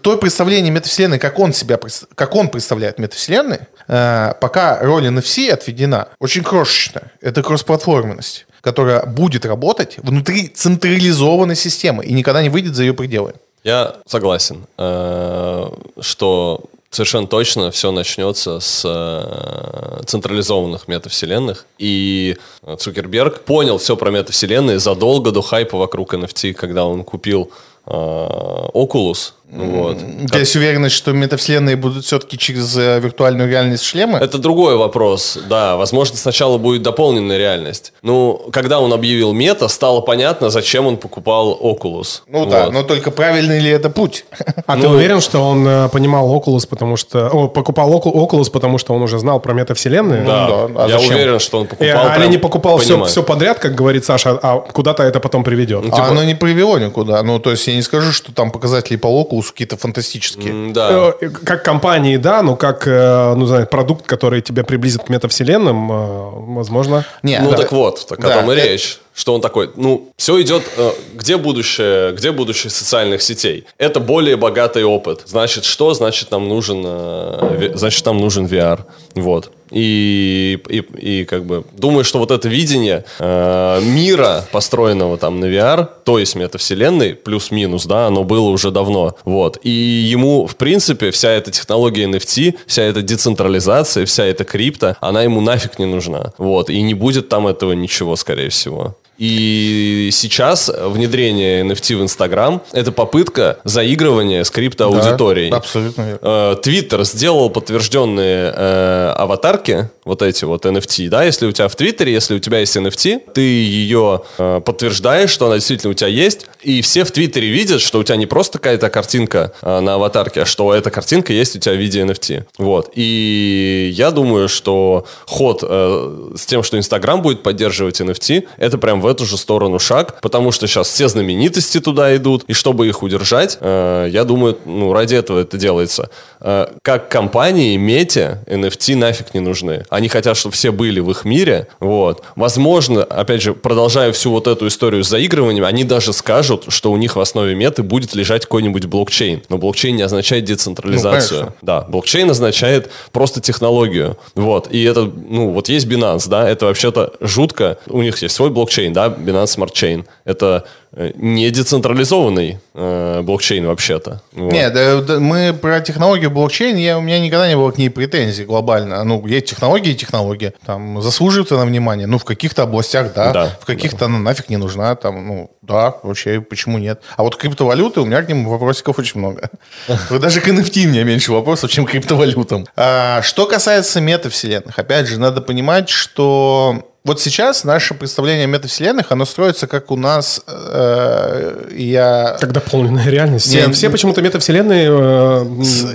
то представление метавселенной, как он себя, как он представляет метавселенной, э, пока роль NFC отведена очень крошечная. Это кроссплатформенность, которая будет работать внутри централизованной системы и никогда не выйдет за ее пределы. Я согласен, э, что совершенно точно все начнется с э, централизованных метавселенных. И Цукерберг понял все про метавселенные задолго до хайпа вокруг NFT, когда он купил э, Oculus. Вот. У тебя есть уверенность, что метавселенные будут все-таки через э, виртуальную реальность шлемы? Это другой вопрос, да. Возможно, сначала будет дополненная реальность. Ну, когда он объявил мета, стало понятно, зачем он покупал Oculus. Ну да, Вот. но только правильный ли это путь? А ты уверен, что он э, понимал Oculus, потому что... О, покупал Oculus, потому что он уже знал про метавселенные? Да, Ну да, а я зачем? уверен, что он покупал. а прям ли не покупал все, все подряд, как говорит Саша, а куда-то это потом приведет? А оно не привело никуда. Ну, то есть я не скажу, что там показатели по Oculus какие-то фантастические. Да. Э, Как компании, да, но как, э, ну, знаю, продукт, который тебя приблизит к метавселенным, э, возможно. Не, Ну да. так вот, так о Да, том и э- речь. Что он такой, ну, все идет, э, где будущее, где будущее социальных сетей? Это более богатый опыт. Значит, что? Значит, нам нужен, э, значит, нам нужен VR. Вот. И, и, и как бы думаю, что вот это видение э, мира, построенного там на VR, то есть метавселенной, плюс-минус, да, оно было уже давно. Вот. И ему, в принципе, вся эта технология NFT, вся эта децентрализация, вся эта крипта, она ему нафиг не нужна. Вот. И не будет там этого ничего, скорее всего. И сейчас внедрение NFT в Инстаграм — это попытка заигрывания с криптоаудиторией. Да, абсолютно верно. Э, Твиттер сделал подтвержденные э, аватарки, вот эти вот NFT, да, если у тебя в Твиттере, если у тебя есть NFT, ты ее э, подтверждаешь, что она действительно у тебя есть, и все в Твиттере видят, что у тебя не просто какая-то картинка э, на аватарке, а что эта картинка есть у тебя в виде NFT. Вот. И я думаю, что ход э, с тем, что Инстаграм будет поддерживать NFT, это прям в эту же сторону шаг, потому что сейчас все знаменитости туда идут, и чтобы их удержать, э, я думаю, ну, ради этого это делается. Э, как компании, мете, NFT нафиг не нужны. Они хотят, чтобы все были в их мире, вот. Возможно, опять же, продолжая всю вот эту историю с заигрыванием, они даже скажут, что у них в основе меты будет лежать какой-нибудь блокчейн. Но блокчейн не означает децентрализацию. Ну, конечно. Да, блокчейн означает просто технологию. Вот. И это, ну, вот есть Binance, да, это вообще-то жутко. У них есть свой блокчейн, да, Binance Smart Chain. Это э, не децентрализованный э, блокчейн вообще-то. Вот. Нет, да, да, мы про технологию блокчейн, я, у меня никогда не было к ней претензий глобально. Ну, есть технологии и технологии. Там, заслуживает она внимания. Ну, в каких-то областях, да. Да, в каких-то она нафиг не нужна. Там, ну, да, вообще, почему нет? А вот криптовалюты, у меня к ним вопросиков очень много. Вот Даже к NFT у меня меньше вопросов, чем к криптовалютам. А, Что касается метавселенных, опять же, надо понимать, что вот сейчас наше представление о метавселенных, оно строится как у нас, э, я... Как дополненная реальность. Не, Все почему-то метавселенные э,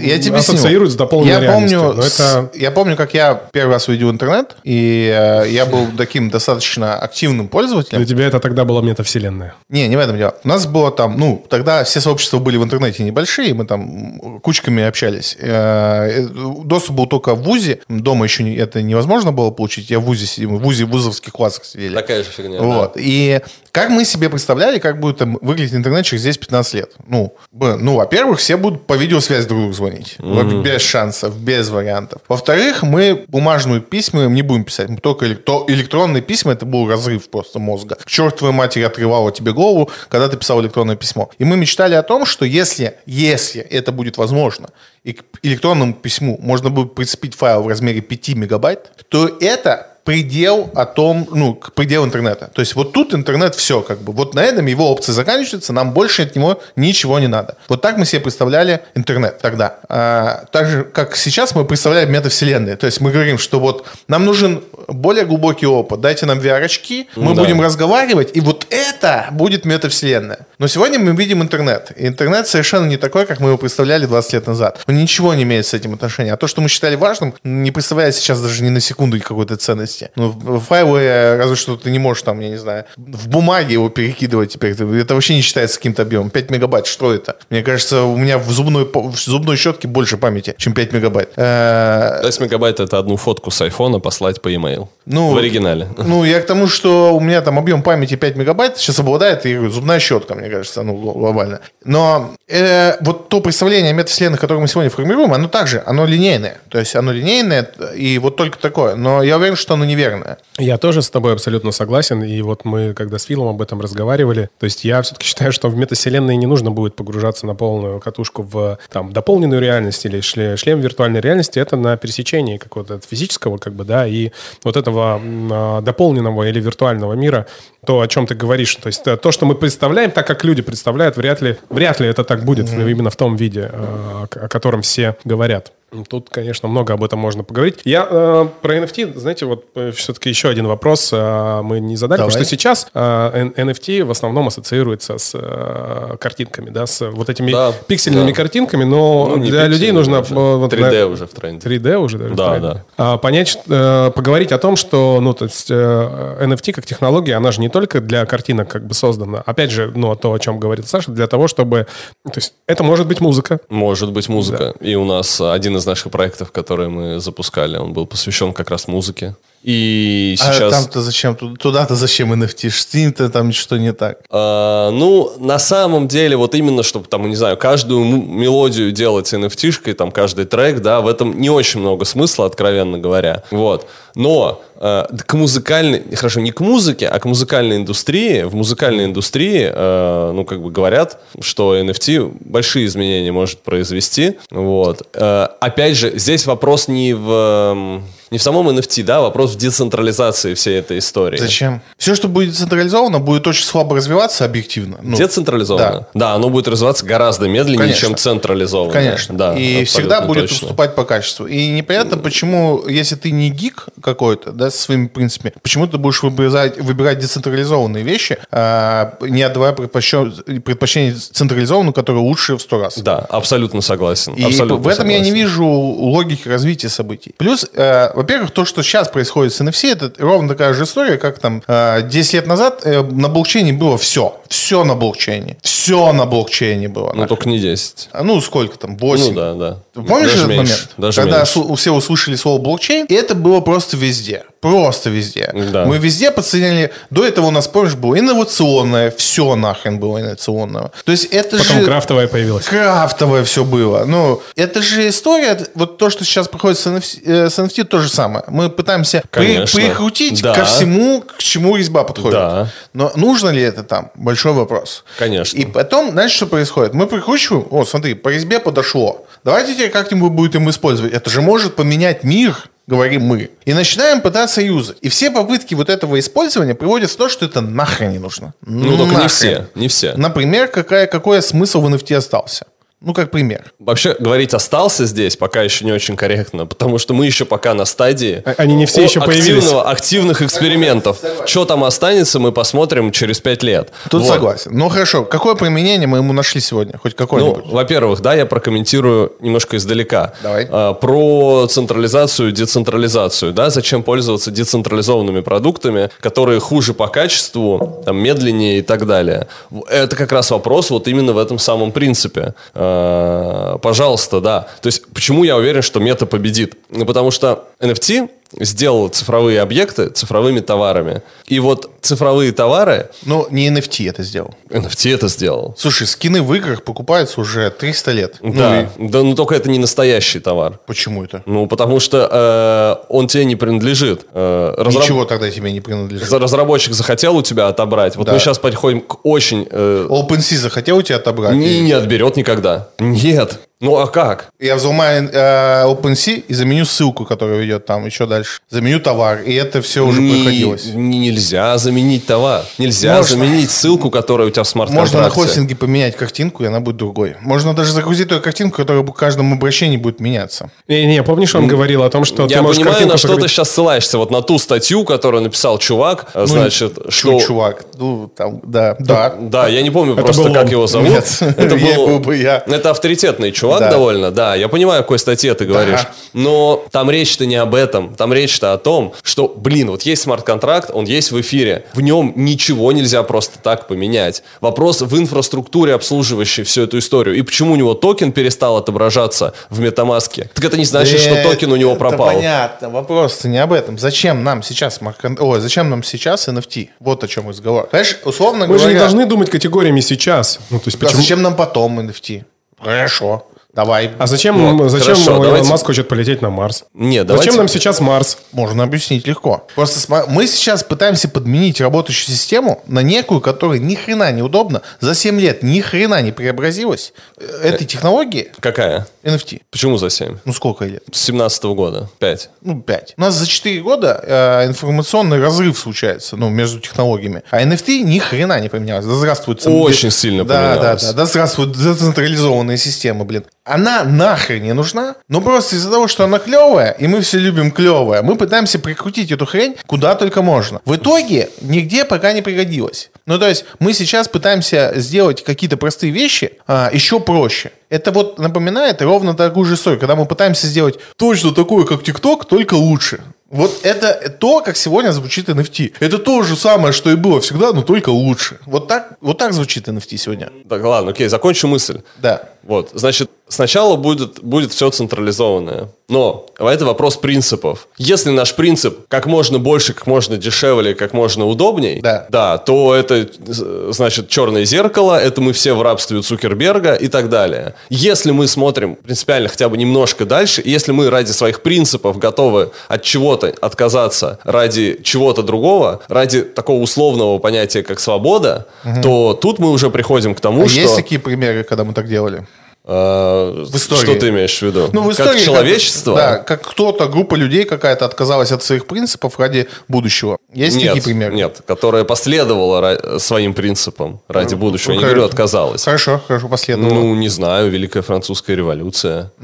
Я тебе ассоциируют с дополненной я реальностью. помню, это... с- я помню, как я первый раз увидел интернет, и э, я был таким достаточно активным пользователем. Для тебя это тогда была метавселенная. Не, не в этом дело. У нас было там, ну, тогда все сообщества были в интернете небольшие, мы там кучками общались. Э, Доступ был только в ВУЗе, дома еще это невозможно было получить. Я в ВУЗе сидел, в ВУЗе в вузовских классах сидели. Такая же фигня, Вот. И как мы себе представляли, как будет там выглядеть интернет через 10-15 лет? Ну, ну, во-первых, все будут по видеосвязи друг другу звонить. Вот Без шансов, без вариантов. Во-вторых, мы бумажную письма им не будем писать. Мы только элек- то электронные письма, это был разрыв просто мозга. К чертовой матери отрывало тебе голову, когда ты писал электронное письмо. И мы мечтали о том, что если, если это будет возможно, и к электронному письму можно будет прицепить файл в размере 5 мегабайт, то это предел о том, ну, предел интернета. То есть вот тут интернет все, как бы. Вот на этом его опции заканчиваются, нам больше от него ничего не надо. Вот так мы себе представляли интернет тогда. А, так же, как сейчас мы представляем метавселенные. То есть мы говорим, что вот нам нужен более глубокий опыт. Дайте нам VR-очки, мы Да. будем разговаривать, и вот это будет метавселенная. Но сегодня мы видим интернет. И интернет совершенно не такой, как мы его представляли 20 лет назад. Он ничего не имеет с этим отношения. А то, что мы считали важным, не представляет сейчас даже ни на секунду какой-то ценности. Ну, в- файлы, э, разве что ты не можешь там, я не знаю, в бумаге его перекидывать теперь. Это вообще не считается каким-то объемом. 5 мегабайт, что это? Мне кажется, у меня в зубной, в зубной щетке больше памяти, чем 5 мегабайт. Э, 10 мегабайт это одну фотку с айфона послать по e-mail. Ну, в оригинале. Ну, я к тому, что у меня там объем памяти 5 мегабайт сейчас обладает и зубная щетка, мне кажется, ну, гл- глобально. Но э, вот то представление о метавселенных, которое мы сегодня формируем, оно также, оно линейное. То есть оно линейное, и вот только такое. Но я уверен, что оно неверное. Я тоже с тобой абсолютно согласен. И вот мы, когда с Филом об этом разговаривали, то есть я все-таки считаю, что в метавселенной не нужно будет погружаться на полную катушку в там, дополненную реальность или шле- шлем виртуальной реальности. Это на пересечении какого-то физического, как бы, да, и вот этого а, дополненного или виртуального мира, то, о чем ты говоришь. То есть э, то, что мы представляем, так как люди представляют, вряд ли, вряд ли это так будет именно в том виде, э, о котором все говорят. Тут, конечно, много об этом можно поговорить. Я э, про NFT, знаете, вот э, все-таки еще один вопрос э, мы не задали, Давай. потому что сейчас э, NFT в основном ассоциируется с э, картинками, да, с вот этими Да, пиксельными да. картинками, но Ну, для людей нужно... уже. э, вот 3D на- уже в тренде. 3D уже даже? Да, правильно? да. А, понять, э, поговорить о том, что, ну, то есть э, NFT как технология, она же не только для картинок как бы создана. Опять же, ну, то, о чем говорит Саша, для того, чтобы... То есть это может быть музыка, Может быть музыка. И у нас один из наших проектов, которые мы запускали. Он был посвящен как раз музыке. И А сейчас... там-то зачем? Ту- Туда-то зачем NFT? Ним-то там что не так. А, ну, на самом деле, вот именно, чтобы там, не знаю, каждую мелодию делать NFT-шкой, там, каждый трек, да, в этом не очень много смысла, откровенно говоря. Вот. Но э, к музыкальной, хорошо, не к музыке, а к музыкальной индустрии, в музыкальной индустрии, э, ну, как бы говорят, что NFT большие изменения может произвести. Вот. Э, опять же, здесь вопрос не в, не в самом NFT, да, вопрос в децентрализации всей этой истории. Зачем? Все, что будет централизовано, будет очень слабо развиваться объективно. Ну, Децентрализованно? Да. оно будет развиваться гораздо медленнее, Конечно. чем централизованно. Конечно. Да, и всегда будет точно. уступать по качеству. И непонятно, почему, если ты не гик какой-то, да, со своими принципами, почему ты будешь выбирать, выбирать децентрализованные вещи, а, не отдавая предпочтение, предпочтение централизованному, которое лучше в сто раз. Да, абсолютно согласен. И абсолютно в этом я не согласен. вижу логики развития событий. Плюс, э, во-первых, то, что сейчас происходит с NFC, это ровно такая же история, как там э, 10 лет назад э, на блокчейне было все. Все на блокчейне. Все на блокчейне было. Ну, только не 10. А, Ну, сколько там? 8? Ну, да, да. Помнишь Даже этот меньше, момент? Даже когда меньше. все услышали слово блокчейн, это было просто везде. Просто везде. Да. Мы везде подсоединяли. До этого у нас, помнишь, было инновационное. Все нахрен было инновационного. То есть это Потом же... крафтовая появилась. Крафтовое все было. Ну, это же история, вот то, что сейчас проходит с NFT, э, с NFT, то же самое. Мы пытаемся при- прикрутить Да. ко всему, к чему резьба подходит. Да. Но нужно ли это там? Большой вопрос. Конечно. И потом, знаешь, что происходит? Мы прикручиваем, о, смотри, по резьбе подошло. Давайте теперь как-нибудь будем использовать. Это же может поменять мир, говорим мы. И начинаем пытаться юзать. И все попытки вот этого использования приводят в то, что это нахрен не нужно. Ну, только не Нахрен. все, не все. Например, какая, какой смысл в NFT остался? Ну, как пример. Вообще, говорить остался здесь пока еще не очень корректно, потому что мы еще пока на стадии А- они не все еще появились. активного- активных экспериментов. Что там останется, мы посмотрим через пять лет. Тут Вот. согласен. Ну, хорошо. Какое применение мы ему нашли сегодня? Хоть Ну, какое-нибудь? во-первых, да, я прокомментирую немножко издалека. Давай. А, про централизацию, децентрализацию, да, зачем пользоваться децентрализованными продуктами, которые хуже по качеству, там, медленнее и так далее. Это как раз вопрос вот именно в этом самом принципе. А, пожалуйста, да. То есть, почему я уверен, что мета победит? Ну, потому что NFT сделал цифровые объекты цифровыми товарами. И вот цифровые товары, Ну, не NFT это сделал. NFT это сделал. Слушай, скины в играх покупаются уже 300 лет. Ну, Да, и да, но только это не настоящий товар. почему это? Ну, потому что э, он тебе не принадлежит. Э, разраб- Ничего тогда тебе не принадлежит. Разработчик захотел у тебя отобрать. Вот Да. мы сейчас подходим к очень... э, OpenSea захотел у тебя отобрать? не, не отберет никогда. Нет. Ну, а как? Я взломаю э, OpenSea и заменю ссылку, которая ведет там еще дальше. Заменю товар, и это все уже Не- приходилось. не- нельзя заменить товар. Нельзя Можно. заменить ссылку, которая у тебя в смарт-контракте. Можно на хостинге поменять картинку, и она будет другой. Можно даже загрузить ту картинку, которая в каждом обращении будет меняться. Не-не, помнишь, он говорил о том, что Я ты можешь понимаю, картинку на что ты загрузить- сейчас ссылаешься. Вот на ту статью, которую написал чувак, Ну, значит, что... чувак. Ну, там, да, да. Да, я не помню Это просто, как он. его зовут. Нет, это был, был бы я. Это авторитетный чувак Да. довольно, да. Я понимаю, о какой статье ты говоришь. Да. Но там речь-то не об этом. Там речь-то о том, что, блин, вот есть смарт-контракт, он есть в эфире. В нем ничего нельзя просто так поменять. Вопрос в инфраструктуре, обслуживающей всю эту историю. И почему у него токен перестал отображаться в MetaMask е? Так это не значит, что Э, токен у него это пропал. понятно. Вопрос-то не об этом. Зачем нам сейчас Ой, зачем нам сейчас NFT? Вот о чем разговор. Понимаешь, условно Мы же говоря... не должны думать категориями сейчас. Ну, то есть, А почему... зачем нам потом NFT? Хорошо. Давай. А зачем, Вот, зачем хорошо, Илон давайте- Маск хочет полететь на Марс? Нет, давайте... Зачем нам сейчас Марс? Можно объяснить легко. Просто мы сейчас пытаемся подменить работающую систему на некую, которая ни хрена не удобна. За 7 лет ни хрена не преобразилась. Э, Этой технологии Какая? NFT. Почему за 7? Ну, сколько лет? С 17 года. 5. Ну, 5. У нас за 4 года э, информационный разрыв случается, ну, между технологиями. А NFT ни хрена не поменялось. Да здравствует... цен- Очень сильно да, поменялось. Да, да, да, здравствуют децентрализованные системы, блин. Она нахрен не нужна, но просто из-за того, что она клевая, и мы все любим клевое, мы пытаемся прикрутить эту хрень куда только можно. В итоге нигде пока не пригодилось. Ну, то есть мы сейчас пытаемся сделать какие-то простые вещи а, еще проще. Это вот напоминает ровно такую же историю, когда мы пытаемся сделать точно такое, как ТикТок, только лучше. Вот это то, как сегодня звучит NFT. Это то же самое, что и было всегда, но только лучше. Вот так, вот так звучит NFT сегодня. Так, ладно, окей, закончу мысль. Да. Вот, значит, сначала будет, будет все централизованное. Но это вопрос принципов. Если наш принцип как можно больше, как можно дешевле, как можно удобней, Да. да, то это э, значит черное зеркало, это мы все в рабстве Цукерберга и так далее. Если мы смотрим принципиально хотя бы немножко дальше, если мы ради своих принципов готовы от чего-то отказаться ради чего-то другого, ради такого условного понятия, как свобода, то тут мы уже приходим к тому, А что... есть такие примеры, когда мы так делали? Э, В истории. Что ты имеешь в виду? Ну, в как истории, человечество? да, как кто-то, группа людей какая-то отказалась от своих принципов ради будущего. Есть Нет, такие примеры? нет, которая последовала своим принципам ради будущего. Я не Ну, говорю, отказалась. Хорошо, хорошо, последовало. Ну, не знаю, Великая Французская революция.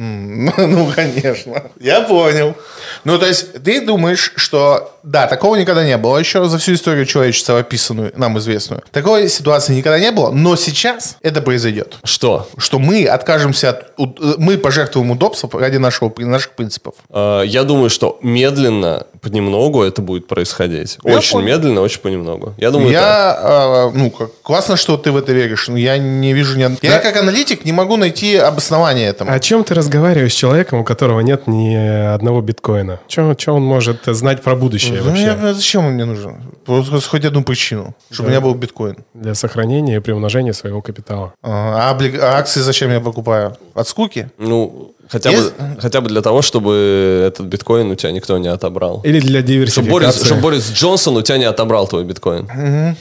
Ну, конечно. Я понял. Ну, то есть, ты думаешь, что... Да, такого никогда не было еще за всю историю человечества, описанную, нам известную. Такой ситуации никогда не было, но сейчас это произойдет. Что? Что мы откажемся от... у- Мы пожертвуем удобством ради нашего, наших принципов. Э, Я думаю, что медленно, понемногу это будет происходить. Я очень понял. медленно, очень понемногу. Я думаю, так. я, а, ну, как, классно, что ты в это веришь, но я не вижу ни... од- Я как аналитик не могу найти обоснование этому. О чем ты разговариваешь с человеком, у которого нет ни одного биткоина? Что он может знать про будущее Ну, вообще? я- зачем он мне нужен? Просто хоть одну причину, чтобы у меня был биткоин. Для сохранения и приумножения своего капитала. А, а облиг- а акции зачем я покупаю? От скуки? Ну, хотя Есть- бы, хотя бы для того, чтобы этот биткоин у тебя никто не отобрал. Или для Чтобы Борис, диверсификации. чтобы Борис Джонсон у тебя не отобрал твой биткоин.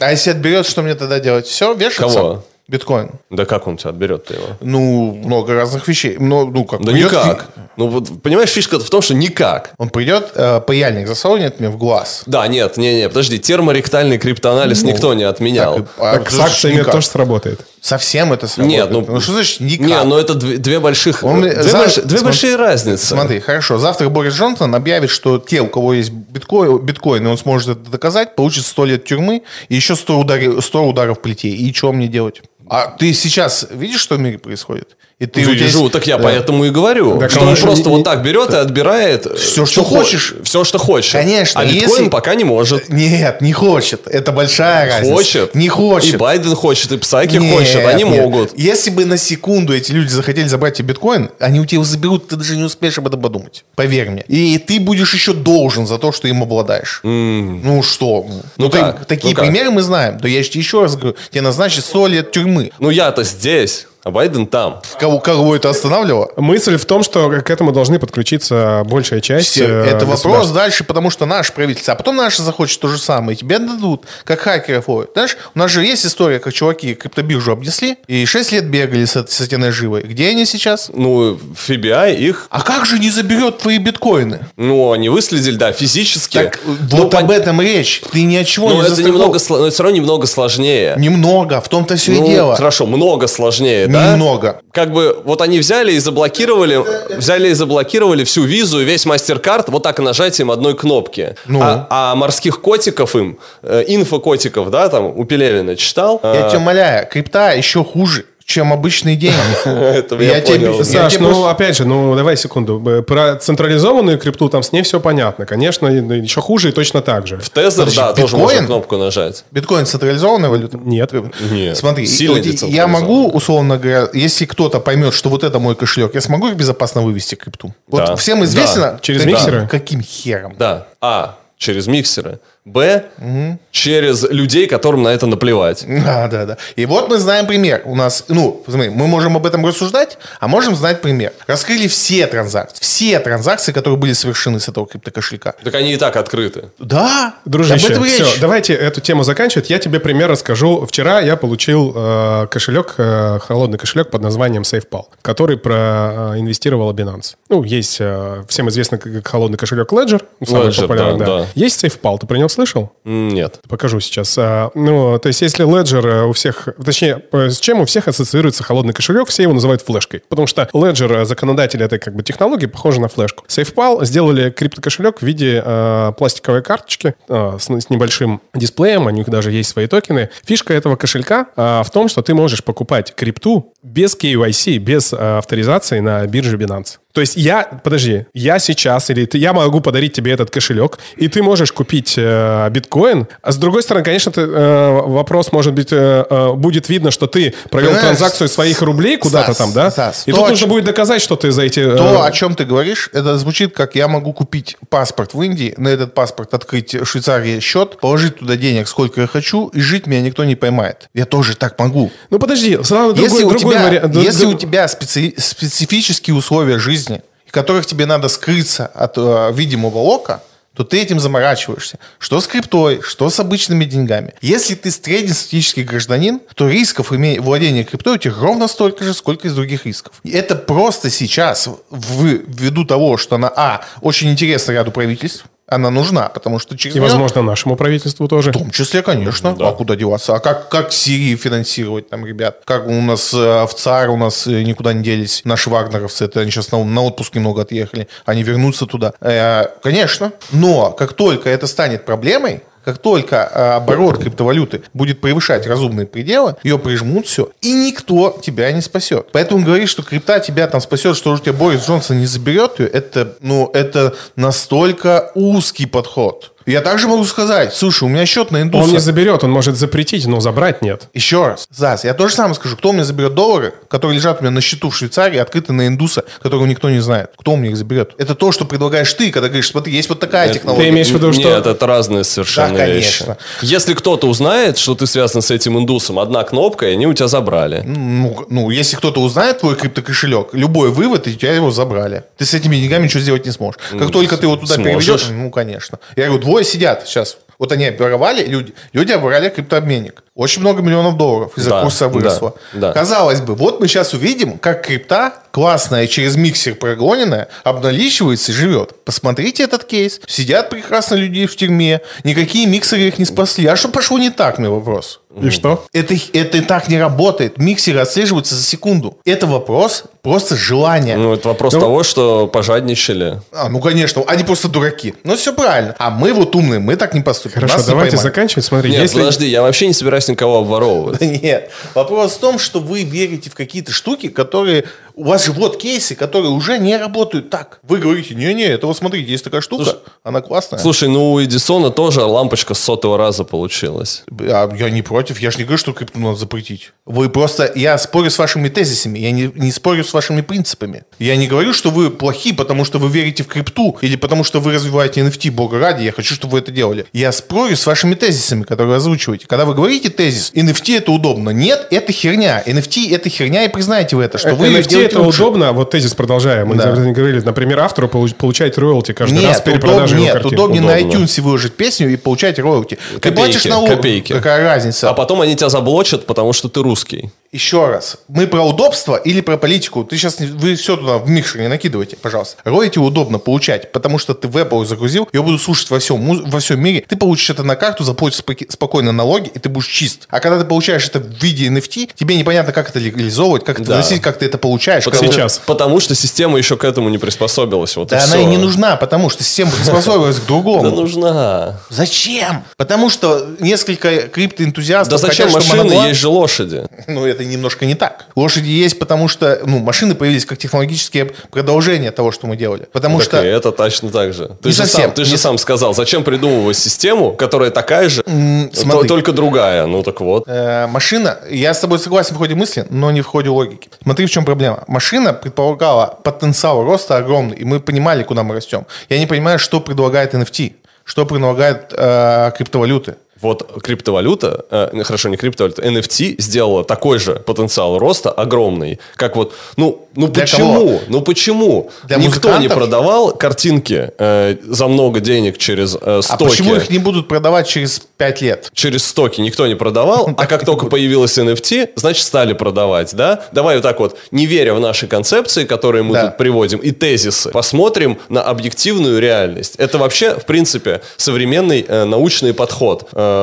А если отберет, что мне тогда делать? Все, вешаться? Кого? Биткоин. Да как он тебя отберет-то его? Ну, много разных вещей. Ну, ну как? Да придет никак. Ну вот, понимаешь, фишка в том, что никак. Он придет, э, паяльник засунет мне в глаз. Да, нет, не, не, подожди, терморектальный криптоанализ никто не отменял. Так, а Так с акциями никак. тоже сработает. Совсем это сработает. Нет, ну, что значит никак? Не, ну это две, две больших, Он две, за- больш- две смотри- большие разницы. Смотри, хорошо. Завтра Борис Джонсон объявит, что те, у кого есть биткоин, биткоин и он сможет это доказать, получит 100 лет тюрьмы и еще 100, удари- 100 ударов плетей. И что мне делать? А ты сейчас видишь, что в мире происходит? И ты, Вижу, есть- так я Да. поэтому и говорю, Так что он просто не- вот так берет и отбирает Всё, что хо- хочешь. Все, что хочешь. Конечно, А биткоин если- пока не может. Нет, не хочет. Это большая разница. Хочет. Не хочет. И Байден хочет, и Псаки Нет, хочет. Они нет. могут. Если бы на секунду эти люди захотели забрать тебе биткоин, они у тебя его заберут, ты даже не успеешь об этом подумать. Поверь мне. И ты будешь еще должен за то, что им обладаешь. Ну что? Ну ты- как? такие Ну как? примеры мы знаем. Да я еще раз говорю, тебе назначат 100 лет тюрьмы. Ну я-то здесь, а Байден там. Кого, кого это останавливало? Мысль в том, что к этому должны подключиться большая часть Все, э, это вопрос дальше, потому что наше правительство, а потом наше захочет то же самое, и тебе дадут, как хакеров ловят. Знаешь, у нас же есть история, как чуваки криптобиржу обнесли, и 6 лет бегали с, с этой наживой. Где они сейчас? Ну, FBI их, А как же не заберет твои биткоины? ну, они выследили, да, физически. Так Ну, вот об этом речь. Ты ни от чего Ну, не это немного, но это все равно немного сложнее. Немного, в том-то все Ну, и дело. хорошо, много сложнее, да? Немного. Как бы вот они взяли и заблокировали, взяли и заблокировали всю визу и весь мастер-карт вот так нажатием одной кнопки. Ну. А, а морских котиков им, э, инфокотиков, да, там у Пелевина читал. Я А, тебя умоляю, крипта еще хуже, чем обычные деньги. Это я понял. Саш, ну просто- опять же, ну давай секунду. Про централизованную крипту там с ней все понятно. Конечно, еще хуже и точно так же. В Тезер, да, тоже можно кнопку нажать. Биткоин централизованная валюта? Нет. Нет, Смотри, сильно вот я могу, условно говоря, если кто-то поймет, что вот это мой кошелек, я смогу их безопасно вывести крипту? Вот Да. всем известно... Да. Через миксеры? Каким хером? Да. А. Через миксеры. Б. Через людей, которым на это наплевать. Да, да, да. И вот мы знаем пример. У нас, ну, смотри, мы можем об этом рассуждать, а можем знать пример. Раскрыли все транзакции, все транзакции, которые были совершены с этого криптокошелька. Так они и так открыты. Да, Дружище, об этом все, речь. давайте эту тему заканчивать. Я тебе пример расскажу. Вчера я получил э, кошелек, э, холодный кошелек под названием SafePal, который проинвестировала Binance. Ну, есть э, всем известный как холодный кошелек Ledger, самый Ledger, популярный, да, да. да. Есть SafePal, ты про него слышал? Нет. Покажу сейчас. А, Ну, то есть, если Ledger э, у всех, точнее, э, с чем у всех ассоциируется холодный кошелек, все его называют флешкой. Потому что Ledger, э, законодатель этой как бы технологии, похожа на флешку. SafePal сделали криптокошелек в виде э, пластиковой карточки э, с, с небольшим дисплеем, у них даже есть свои токены. Фишка этого кошелька э, в том, что ты можешь покупать крипту без KYC, без авторизации на бирже Binance. То есть я, подожди, я сейчас, или ты, я могу подарить тебе этот кошелек, и ты можешь купить э, биткоин, а с другой стороны, конечно, ты, э, вопрос может быть, э, э, будет видно, что ты провел Понимаешь, транзакцию своих рублей куда-то там, да? Стас, и то, тут нужно чем- будет доказать, что ты за эти... э, То, о чем ты говоришь, это звучит как я могу купить паспорт в Индии, на этот паспорт открыть в Швейцарии счет, положить туда денег сколько я хочу, и жить меня никто не поймает. Я тоже так могу. Ну подожди, сразу другой, если у другой тебя, вариант. если у тебя специ- специфические условия жизни, в которых тебе надо скрыться от э, видимого ока, то ты этим заморачиваешься. Что с криптой, что с обычными деньгами. Если ты среднестатистический гражданин, то рисков владения криптой у тебя ровно столько же, сколько из других рисков. И это просто сейчас, в, ввиду того, что она, а, очень интересна ряду правительств, она нужна, потому что через И, неё- возможно, нашему правительству тоже. в том числе, конечно. А куда деваться? А как, как Сирии финансировать там, ребят? Как у нас э, в ЦАР у нас э, никуда не делись наши вагнеровцы. Это они сейчас на, на отпуск немного отъехали. Они вернутся туда. Э, конечно. Но как только это станет проблемой, как только э, оборот криптовалюты будет превышать разумные пределы, ее прижмут все, и никто тебя не спасет. Поэтому говорить, что крипта тебя там спасет, что уже тебя Борис Джонсон не заберет ее, это, ну, это настолько узкий подход. Я также могу сказать, слушай, у меня счет на индуса. Он не заберет, он может запретить, но забрать нет. Еще раз, Зас, я то же самое скажу. Кто у меня заберет доллары, которые лежат у меня на счету в Швейцарии, открыты на индуса, которого никто не знает? Кто у меня их заберет? Это то, что предлагаешь ты, когда говоришь, смотри, есть вот такая технология. Ты имеешь в виду, что... Нет, это разные совершенно Да, вещи. конечно. Если кто-то узнает, что ты связан с этим индусом, одна кнопка, и они у тебя забрали. Ну, ну, если кто-то узнает твой криптокошелек, любой вывод, и у тебя его забрали. Ты с этими деньгами ничего сделать не сможешь. Как только ты его туда сможешь. переведешь, ну, конечно. Я говорю, двое сидят сейчас. Вот они обворовали, люди, люди обворовали криптообменник. Очень много миллионов долларов из-за Да, курса выросло. да, да. Казалось бы, вот мы сейчас увидим, как крипта, классная, через миксер прогоненная, обналичивается и живет. Посмотрите этот кейс. Сидят прекрасно люди в тюрьме, никакие миксеры их не спасли. А что пошло не так, мне вопрос? И что? Это, это так не работает. Миксеры отслеживаются за секунду. Это вопрос просто желания. Ну, это вопрос Ну- того, что пожадничали. А, ну, конечно, они просто дураки. Ну, все правильно. А мы вот умные, мы так не поступим. Хорошо, Нас давайте заканчивать. Смотри, Нет, если... подожди, я вообще не собираюсь никого обворовывать. Нет. Вопрос в том, что вы верите в какие-то штуки, которые... У вас же вот кейсы, которые уже не работают так. Вы говорите, не-не, это вот смотрите, есть такая штука, она классная. Слушай, ну у Эдисона тоже лампочка с сотого раза получилась. А я не против, я же не говорю, что крипту надо запретить. Вы просто, я спорю с вашими тезисами, я не, не спорю с вашими принципами. Я не говорю, что вы плохие, потому что вы верите в крипту, или потому что вы развиваете NFT, бога ради, я хочу, чтобы вы это делали. Я спорю с вашими тезисами, которые вы озвучиваете. Когда вы говорите тезис, NFT это удобно. Нет, это херня. NFT это херня, и признаете вы это, что вы NFT это лучше. удобно, вот тезис продолжаем. Мы Да. говорили, например, автору получ- получать роялти каждый раз Нет, при удоб- продаже его нет картин. удобнее на Удобно. iTunes выложить песню и получать роялти. Ты платишь налог. копейки. Какая разница? А потом они тебя заблочат, потому что ты русский. Еще раз. Мы про удобство или про политику? Ты сейчас, вы все туда в микшер не накидывайте, пожалуйста. Рояти удобно получать, потому что ты в Apple загрузил, ее будут слушать во всем, во всем мире. Ты получишь это на карту, заплатишь спокойно налоги, и ты будешь чист. А когда ты получаешь это в виде NFT, тебе непонятно, как это легализовывать, как это Да. вносить, как ты это получаешь. Потому, как- Сейчас. Потому что система еще к этому не приспособилась. Вот Да и она всё. и не нужна, потому что система приспособилась к Да другому. нужна. Зачем? Потому что несколько криптоэнтузиастов Да зачем машины, есть же лошади. Ну, это немножко не так. Лошади есть, потому что ну, машины появились как технологические продолжения того, что мы делали. Потому Так что... и это точно так же. Ты, Не же, совсем. сам, ты же Не сам сказал, зачем придумывать систему, которая такая же, смотри. только другая. Ну так вот. э, машина, я с тобой согласен в ходе мысли, но не в ходе логики. Смотри, в чем проблема. Машина предполагала потенциал роста огромный, и мы понимали, куда мы растем. Я не понимаю, что предлагает NFT, что предлагает э, криптовалюты. Вот криптовалюта, э, хорошо, не криптовалюта, NFT сделала такой же потенциал роста огромный, как вот, ну, ну Для почему? кого? Ну почему? Для Никто не продавал картинки э, за много денег через э, А стоки. почему их не будут продавать через 5 лет? через стоки никто не продавал, а как только появилось NFT, значит, стали продавать, да? Давай вот так вот, не веря в наши концепции, которые мы тут приводим, и тезисы, посмотрим на объективную реальность. Это вообще, в принципе, современный э, научный подход. Э,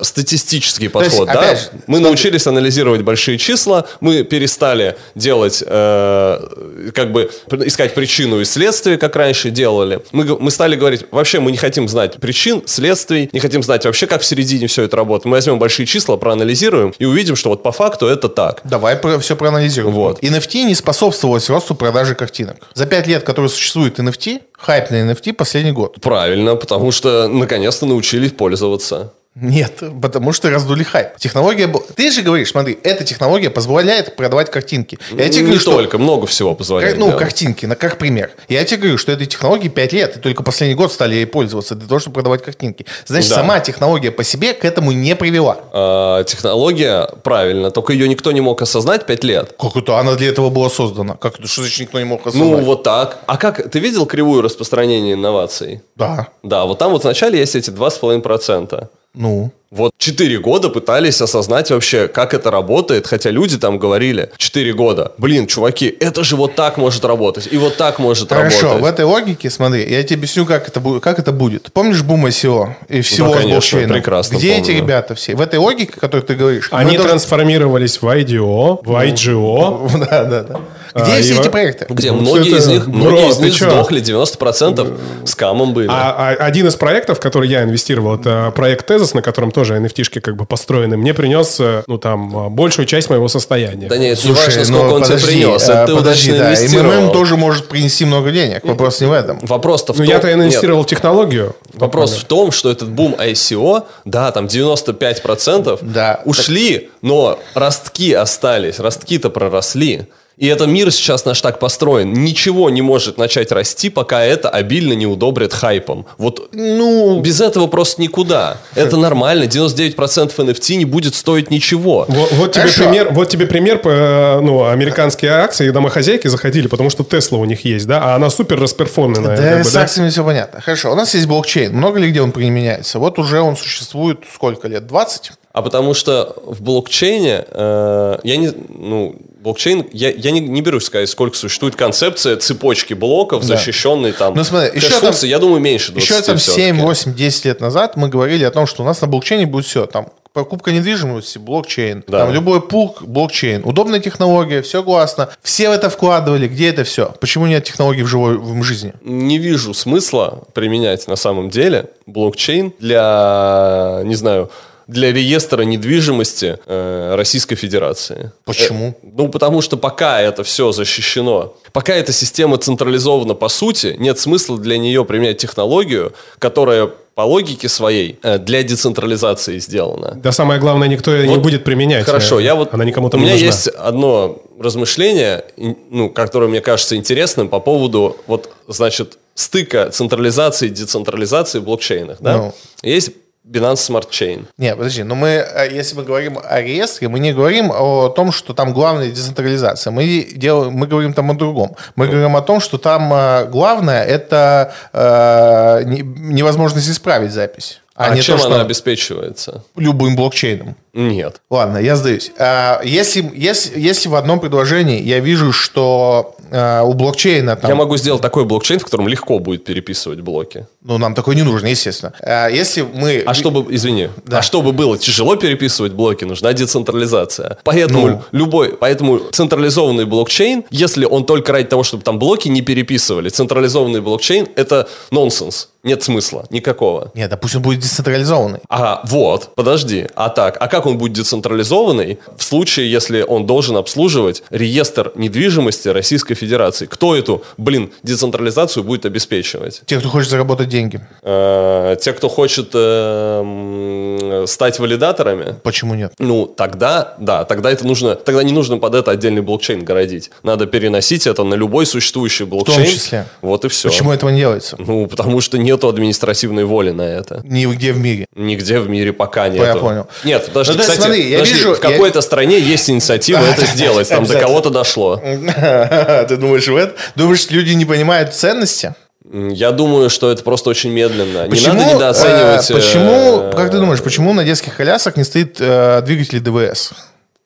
э, статистический подход, есть, да? же, мы смотри. научились анализировать большие числа, мы перестали делать, э, как бы искать причину и следствие, как раньше делали. Мы, мы стали говорить, вообще мы не хотим знать причин, следствий, не хотим знать вообще, как в середине все это работает. Мы возьмем большие числа, проанализируем и увидим, что вот по факту это так. Давай все проанализируем. Вот. NFT не способствовалось росту продажи картинок. За пять лет, которые существует NFT, хайп на NFT последний год. Правильно, потому что наконец-то научились пользоваться. Нет, потому что раздули хайп. Технология... бу- Ты же говоришь, смотри, эта технология позволяет продавать картинки. Я тебе не говорю, что- только, много всего позволяет. Ну, делать. картинки, на как пример. Я тебе говорю, что этой технологии 5 лет, и только последний год стали ей пользоваться для того, чтобы продавать картинки. Значит, Да. сама технология по себе к этому не привела. А, технология, правильно, только ее никто не мог осознать 5 лет. Как это? Она для этого была создана. Как это? Что значит никто не мог осознать? Ну, вот так. А как, ты видел кривую распространения инноваций? Да. Да, вот там вот вначале есть эти 2,5%. Ну. Вот 4 года пытались осознать вообще, как это работает, хотя люди там говорили 4 года. Блин, чуваки, это же вот так может работать, и вот так может Хорошо, работать. в этой логике, смотри, я тебе объясню, как это, будет, как это будет. Помнишь бума SEO и всего Да, конечно, прекрасно Где эти помню. ребята все? В этой логике, о которой ты говоришь. Они должны- трансформировались в IDO, в IGO. Да, да, да. Где А, все и эти проекты? Где Ну, многие это- из них, Бро, многие из них чё? сдохли, 90% скамом были. А, а один из проектов, в который я инвестировал, это проект Тезос, на котором тоже NFT-шки как бы построены, мне принес, э, ну, там, э, большую часть моего состояния. Да нет, не Слушай, важно, ну, сколько он подожди, тебе принес. а, Это ты подожди, да. МММ тоже может принести много денег. Вопрос не в этом. Вопрос-то в Ну, том... я-то Нет, инвестировал в технологию. Вопрос в том, что этот бум ICO, да, там 95% Да. ушли, но ростки остались, ростки-то проросли. И этот мир сейчас наш так построен. Ничего не может начать расти, пока это обильно не удобрят хайпом. Вот, ну, без этого просто никуда. Это нормально. 99% NFT не будет стоить ничего. Вот, вот тебе Хорошо. пример, вот тебе пример, э, ну, американские акции, домохозяйки заходили, потому что Тесла у них есть, да, а она супер расперформленная. Да, как бы, с да. акциями все понятно. Хорошо, у нас есть блокчейн. Много ли где он применяется? Вот уже он существует сколько лет? 20? А потому что в блокчейне, э, я не, ну, блокчейн, я, я не, не берусь сказать, сколько существует концепция цепочки блоков, Да. защищенной там. Ну, смотри, еще там- я думаю, меньше 20 Еще там всё-таки. 7, 8, 10 лет назад мы говорили о том, что у нас на блокчейне будет все. Там покупка недвижимости, блокчейн. Да. Там любой пулк, блокчейн. Удобная технология, все классно. Все в это вкладывали. Где это все? Почему нет технологий в живой в жизни? Не вижу смысла применять на самом деле блокчейн для, не знаю, для реестра недвижимости э, Российской Федерации. Почему? Э, ну, потому что пока это все защищено, пока эта система централизована по сути, нет смысла для нее применять технологию, которая по логике своей э, для децентрализации сделана. Да самое главное, никто ее не Вот будет применять. Хорошо, я вот... Она никому У там меня не нужна. есть одно размышление, ну, которое мне кажется интересным по поводу, вот, значит, стыка централизации и децентрализации в блокчейнах, да? Ну. Есть Binance Smart Chain. Не, подожди, но мы, э, если мы говорим о реестре, мы не говорим о том, что там главная децентрализация. Мы, делаем, мы говорим там о другом. Мы говорим о том, что там э, главное это э, не- невозможность исправить запись. А, не чем то, что она обеспечивается? любым блокчейном. Нет. Ладно, я сдаюсь. А, Если, если, если в одном предложении я вижу, что а, у блокчейна там... Я могу сделать такой блокчейн, в котором легко будет переписывать блоки. Ну, нам такой не нужно, естественно. А, Если мы... А чтобы, извини, Да. а чтобы было тяжело переписывать блоки, нужна децентрализация. Поэтому Ну. любой, поэтому централизованный блокчейн, если он только ради того, чтобы там блоки не переписывали, централизованный блокчейн это нонсенс, нет смысла никакого. Нет, пусть он будет децентрализованный. А вот, подожди, а так, а как он будет децентрализованный в случае, если он должен обслуживать реестр недвижимости Российской Федерации? Кто эту, блин, децентрализацию будет обеспечивать? Те, кто хочет заработать деньги. Э, те, кто хочет э, стать валидаторами, Почему нет? ну, тогда, да, тогда это нужно, тогда не нужно под это отдельный блокчейн городить. Надо переносить это на любой существующий блокчейн. числе. Вот и все. Почему этого не делается? Ну, потому что нету административной воли на это. Нигде в мире. Нигде в мире пока нету. я понял. Нет, подожди, Ну, есть, кстати, смотри, я подожди, вижу- в какой-то стране есть инициатива это сделать, там до кого-то дошло. Ты думаешь в это? Думаешь, люди не понимают ценности? Я думаю, что это просто очень медленно. Почему, не надо недооценивать... э, э, почему, как ты думаешь, почему на детских колясах не стоит э, двигатель ДВС?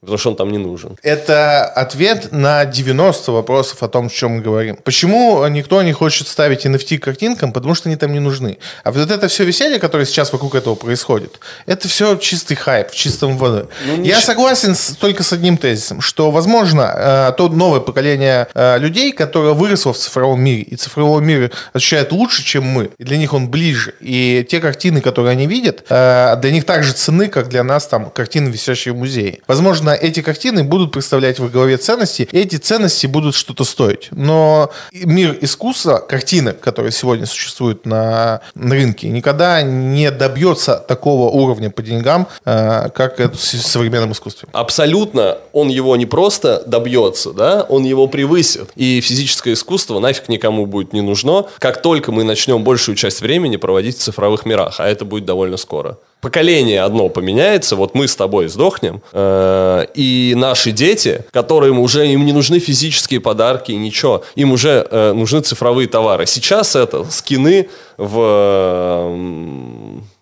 Потому что он там не нужен. Это ответ на 90 вопросов о том, о чем мы говорим. Почему никто не хочет ставить NFT картинкам? Потому что они там не нужны. А вот это все веселье, которое сейчас вокруг этого происходит, это все чистый хайп, в чистом воде. Ну, Я нич- согласен с- только с одним тезисом, что, возможно, э, то новое поколение э, людей, которое выросло в цифровом мире, и цифровой мир ощущает лучше, чем мы, и для них он ближе. И те картины, которые они видят, э, для них так же ценны, как для нас там картины, висящие в музее. Возможно, эти картины будут представлять в голове ценности, и эти ценности будут что-то стоить. Но мир искусства, картины, которые сегодня существуют на, на рынке, никогда не добьется такого уровня по деньгам, э, как это в современном искусстве. Абсолютно он его не просто добьется, да, он его превысит. И физическое искусство нафиг никому будет не нужно, как только мы начнем большую часть времени проводить в цифровых мирах, а это будет довольно скоро. Поколение одно поменяется, вот мы с тобой сдохнем, э, и наши дети, которым уже им не нужны физические подарки, ничего, им уже э, нужны цифровые товары. Сейчас это скины в, э,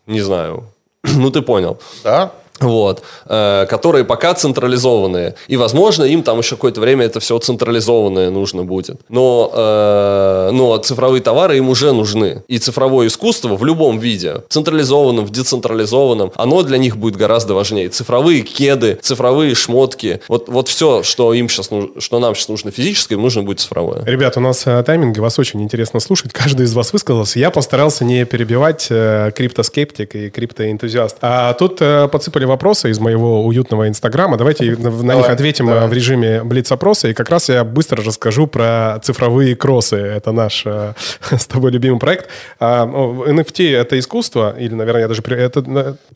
не знаю, ну ты понял, Да? Вот, э, которые пока централизованные. И, возможно, им там еще какое-то время это все централизованное нужно будет. Но, э, но цифровые товары им уже нужны. И цифровое искусство в любом виде, централизованном, в децентрализованном, оно для них будет гораздо важнее. Цифровые кеды, цифровые шмотки, вот, вот все, что, им сейчас, что нам сейчас нужно физическое, им нужно будет цифровое. Ребят, у нас э, тайминг, вас очень интересно слушать. Каждый из вас высказался. Я постарался не перебивать э, криптоскептик и криптоэнтузиаст. А тут э, подсыпали вопросы из моего уютного инстаграма. Давайте на, них ответим э, в режиме блиц-опроса. И как раз я быстро расскажу про цифровые кроссы. Это наш э, с тобой любимый проект. А, NFT — это искусство? Или, наверное, я даже... Это,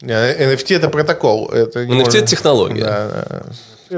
NFT это протокол. Это NFT это технология. Да, да.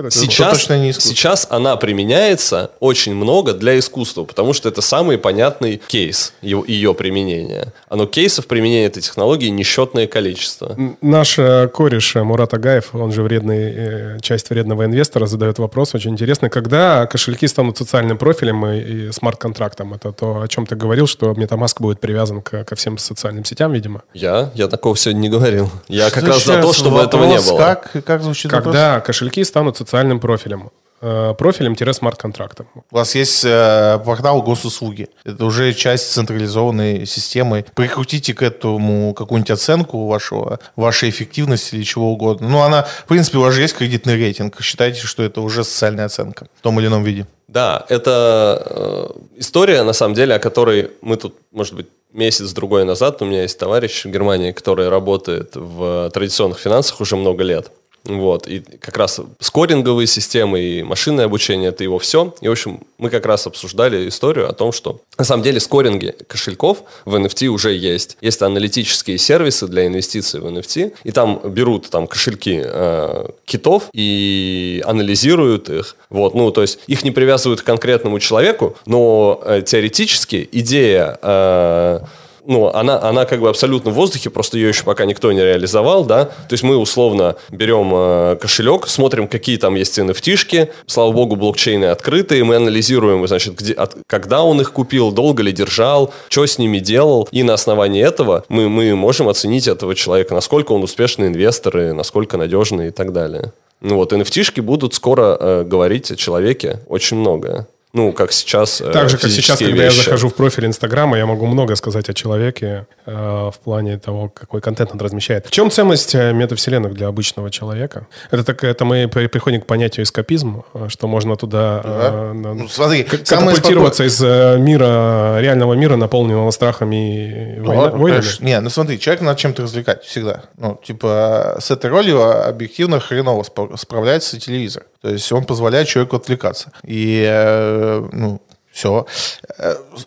Это- Сейчас, точно не искусство. сейчас она применяется очень много для искусства, потому что это самый понятный кейс ее, ее применения. Оно кейсов применения этой технологии несчетное количество. Наш э, кореш э, Мурат Агаев, он же вредный, э, часть вредного инвестора, задает вопрос очень интересный. Когда кошельки станут социальным профилем и, и смарт-контрактом? Это то, о чем ты говорил, что MetaMask будет привязан к- ко всем социальным сетям, видимо. Я? Я такого сегодня не говорил. Я как Что раз за то, чтобы этого не вопрос, было. Как, как звучит вопрос? Когда кошельки станут социальным профилем? Э, Профилем-смарт-контрактом. У вас есть э, портал госуслуги. Это уже часть централизованной системы. Прикрутите к этому какую-нибудь оценку вашего, вашей эффективности или чего угодно. Ну, она, в принципе, у вас же есть кредитный рейтинг. Считайте, что это уже социальная оценка в том или ином виде. Да, это э, история, на самом деле, о которой мы тут, может быть, месяц-другой назад, у меня есть товарищ в Германии, который работает в традиционных финансах уже много лет. Вот, и как раз скоринговые системы и машинное обучение – это его все. И, в общем, мы как раз обсуждали историю о том, что на самом деле скоринги кошельков в NFT уже есть. Есть аналитические сервисы для инвестиций в NFT, и там берут там кошельки э, китов и анализируют их. Вот, ну, то есть их не привязывают к конкретному человеку, но э, теоретически идея э, ну, она, она как бы абсолютно в воздухе, просто ее еще пока никто не реализовал, да. То есть мы условно берем э, кошелек, смотрим, какие там есть nft слава богу, блокчейны открытые, мы анализируем, значит, где, от, когда он их купил, долго ли держал, что с ними делал, и на основании этого мы, мы можем оценить этого человека, насколько он успешный инвестор, и насколько надежный и так далее. Ну вот, nft будут скоро э, говорить о человеке очень многое. Ну, как сейчас э, Так же, как сейчас, когда вещи. я захожу в профиль Инстаграма, я могу много сказать о человеке э, в плане того, какой контент он размещает. В чем ценность э, метавселенных для обычного человека? Это, так, это мы при- приходим к понятию эскапизм, э, что можно туда э, Ну, смотри, катапультироваться из мира, реального мира, наполненного страхами и Ну, война- войнами. Не, ну смотри, человек надо чем-то развлекать всегда. Ну, типа, с этой ролью объективно хреново справляется телевизор. То есть он позволяет человеку отвлекаться. И, э, ну, все.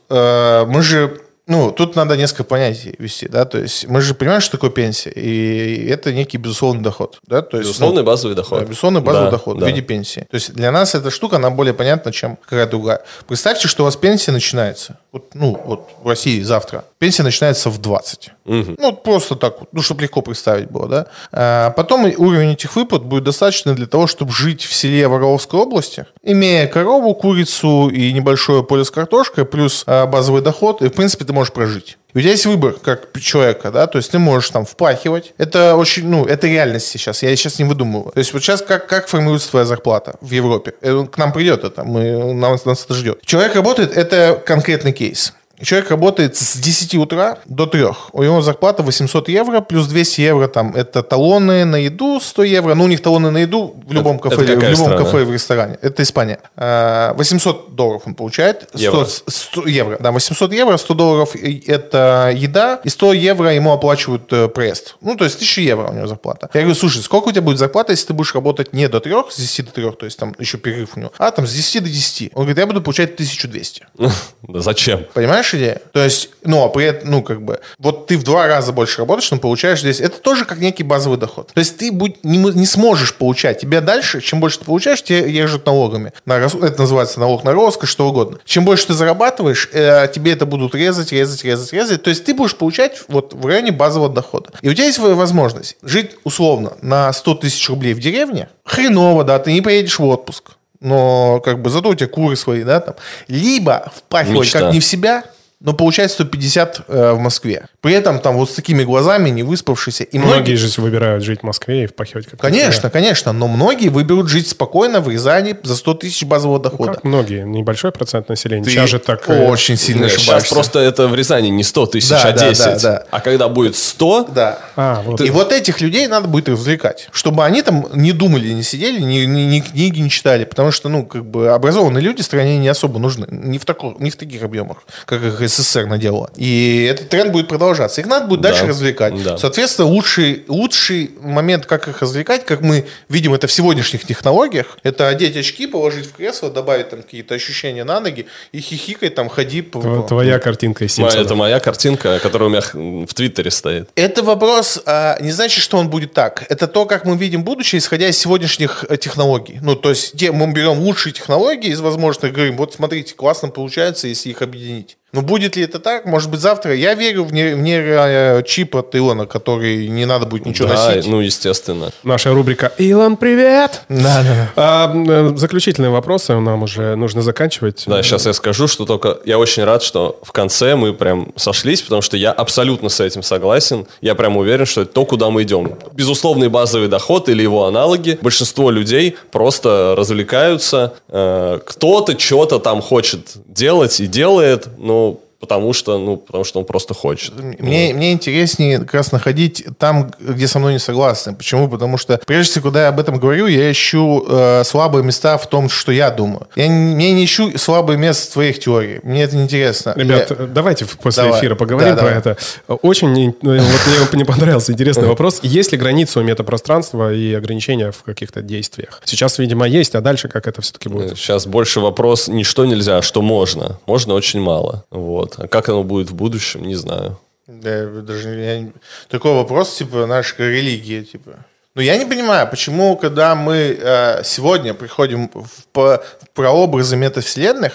Мы же ну, тут надо несколько понятий вести, да, то есть мы же понимаем, что такое пенсия, и это некий безусловный доход, да, то есть... Безусловный ну, базовый доход. Да, безусловный базовый Да, доход да. в виде пенсии. То есть для нас эта штука, она более понятна, чем какая-то другая. Представьте, что у вас пенсия начинается, вот, ну, вот в России завтра, пенсия начинается в 20. Ну, вот просто так вот, ну, чтобы легко представить было, да. А потом уровень этих выплат будет достаточно для того, чтобы жить в селе Воровской области, имея корову, курицу и небольшое поле с картошкой, плюс а, базовый доход, и, в принципе, ты можешь прожить. У тебя есть выбор как человека, да, то есть ты можешь там впахивать. Это очень, ну, это реальность сейчас, я сейчас не выдумываю. То есть вот сейчас как, как формируется твоя зарплата в Европе? Э, К нам придет это, мы, нас, нас это ждет. Человек работает, это конкретный кейс. Человек работает с 10 утра до 3. У него зарплата 800 евро, плюс 200 евро там это талоны на еду, 100 евро. Ну, у них талоны на еду в любом Это- кафе, это в любом страна? кафе в ресторане. Это Испания. А, 800 долларов он получает. 100, Евро. 100 евро. Да, 800 евро, 100 долларов это еда, и 100 евро ему оплачивают э, проезд. Ну, то есть 1000 евро у него зарплата. Я говорю, слушай, сколько у тебя будет зарплата, если ты будешь работать не до 3, с 10 до 3, то есть там еще перерыв у него, а там с 10 до 10. Он говорит, я буду получать 1200. Да зачем? Понимаешь идею? То есть, ну, а при этом, ну, как бы, вот ты в два раза больше работаешь, но получаешь здесь. Это тоже как некий базовый доход. То есть ты будь, не, не сможешь получать. Тебе дальше, чем больше ты получаешь, тебе режут налогами. На, это называется налог на роскошь, что угодно. Чем больше ты зарабатываешь, э, тебе это будут резать, резать, резать, резать. То есть ты будешь получать вот в районе базового дохода. И у тебя есть возможность жить условно на 100 тысяч рублей в деревне. Хреново, да, ты не поедешь в отпуск. Но как бы зато у тебя куры свои, да, там. Либо впахивать Мечта. как не в себя, но получать 150 э, в Москве. При этом там вот с такими глазами, не выспавшийся. И Многие многие, же выбирают жить в Москве и впахивать как конечно, конечно, но многие выберут жить спокойно в Рязани за 100 тысяч базового дохода. Как многие, небольшой процент населения. Ты Сейчас же так... э, очень сильно Нет, Сейчас ошибаешься. просто это в Рязани не 100 тысяч, Да, а да, 10. да, да. А когда будет 100, Да. А, вот. И вот этих людей надо будет развлекать, чтобы они там не думали, не сидели, ни, ни- ни книги не читали, потому что, ну, как бы образованные люди стране не особо нужны, не в, тако- не в таких объемах, как их СССР наделала. И этот тренд будет продолжаться. Их надо будет дальше Да. развлекать. Да. Соответственно, лучший, лучший момент, как их развлекать, как мы видим это в сегодняшних технологиях, это одеть очки, положить в кресло, добавить там какие-то ощущения на ноги и хихикать, там, ходи по... Твоя картинка из Симпсонов. это моя картинка, которая у меня в Твиттере стоит. Это вопрос а, не значит, что он будет так. Это то, как мы видим будущее, исходя из сегодняшних э, технологий. Ну, то есть, те, мы берем лучшие технологии из возможных, говорим, вот смотрите, классно получается, если их объединить. Но будет ли это так? Может быть, завтра. Я верю в, не, в нейрочип от Илона, который не надо будет ничего да, носить. ну, естественно. Наша рубрика «Илон, привет!» Да, да. А, э, заключительные вопросы нам уже нужно заканчивать. Да, сейчас я скажу, что только я очень рад, что в конце мы прям сошлись, потому что я абсолютно с этим согласен. Я прям уверен, что это то, куда мы идем. Безусловный базовый доход или его аналоги. Большинство людей просто развлекаются. Э, Кто-то что-то там хочет делать и делает, ну, потому что, ну, потому что он просто хочет. Мне, мне интереснее как раз находить там, где со мной не согласны. Почему? Потому что прежде всего, когда я об этом говорю, я ищу э, слабые места в том, что я думаю. Я не, я не ищу слабые места в твоих теориях. Мне это не интересно. Ребят, Я- давайте после Давай. эфира поговорим Да, про давай. это. Очень ну, вот мне не понравился интересный вопрос. Есть ли граница у метапространства и ограничения в каких-то действиях? Сейчас, видимо, есть, а дальше как это все-таки будет? Сейчас больше вопрос не что нельзя, а что можно. Можно очень мало. Вот. А как оно будет в будущем, не знаю. Да, даже я не- такой вопрос, типа, наша религия, типа. Но я не понимаю, почему, когда мы э, сегодня приходим в, по- в прообразы метавселенных,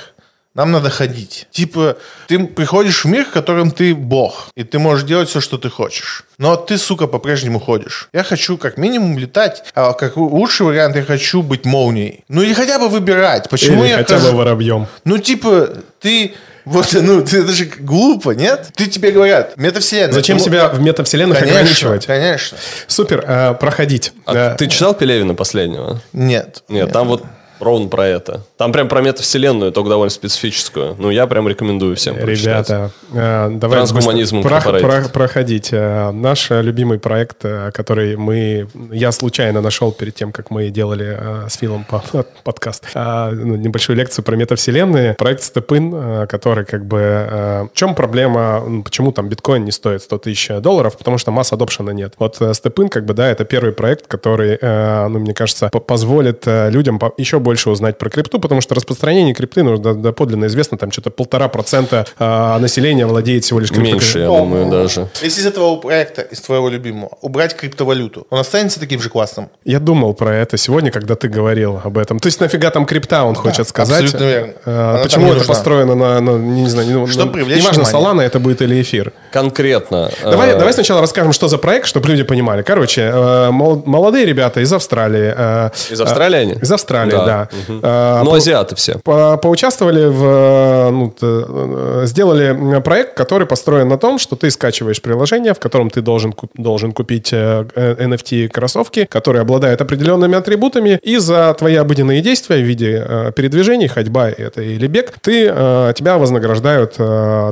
нам надо ходить. Типа, ты приходишь в мир, в котором ты бог, и ты можешь делать все, что ты хочешь. Но ты, сука, по-прежнему ходишь. Я хочу как минимум летать, а как лучший вариант я хочу быть молнией. Ну или хотя бы выбирать. Почему Или я хотя хожу- бы воробьем. ну, типа, ты... Вот, ну, ты, это же глупо, нет? Ты тебе говорят, метавселенная. Зачем ты мо- себя в метавселенных Конечно, ограничивать? Конечно. Супер, э, проходить. А Э, ты читал Пелевина последнего? Нет. Нет, там вот ровно про это. Там прям про метавселенную, только довольно специфическую. Ну, я прям рекомендую всем прочитать. Ребята, э, давайте быстро про- про- проходить. Э, Наш любимый проект, э, который мы, я случайно нашел перед тем, как мы делали э, с Филом по- подкаст, э, ну, небольшую лекцию про метавселенные. Проект Степын, э, который как бы... э, В чем проблема, почему там биткоин не стоит 100 тысяч долларов? Потому что масс адопшена нет. Вот э, Степын, как бы, да, это первый проект, который, э, ну, мне кажется, по- позволит людям еще больше узнать про крипту, потому что распространение крипты, ну, доподлинно известно, там что-то полтора процента э, населения владеет всего лишь крипто. Меньше, я думаю, даже. Если из этого проекта, из твоего любимого, убрать криптовалюту, он останется таким же классным? Я думал про это сегодня, когда ты говорил об этом. То есть нафига там крипта, он хочет сказать. абсолютно верно. Она там Почему это нужна. построено на, на- не знаю, Чтобы ну, привлечь неважно, внимание. Solana это будет или эфир. Конкретно. Давай, э, давай сначала расскажем, что за проект, чтобы люди понимали. Короче, э, мол- молодые ребята из Австралии. э, Из Австралии они? Из Австралии, да. Да. Да. А, Ну, по- азиаты все. по- поучаствовали в... э, ну, э, сделали проект, который построен на том, что ты скачиваешь приложение, в котором ты должен, должен купить э, э, NFT-кроссовки, которые обладают определенными атрибутами, и за твои обыденные действия в виде передвижений, ходьба это или бег, ты, тебя вознаграждают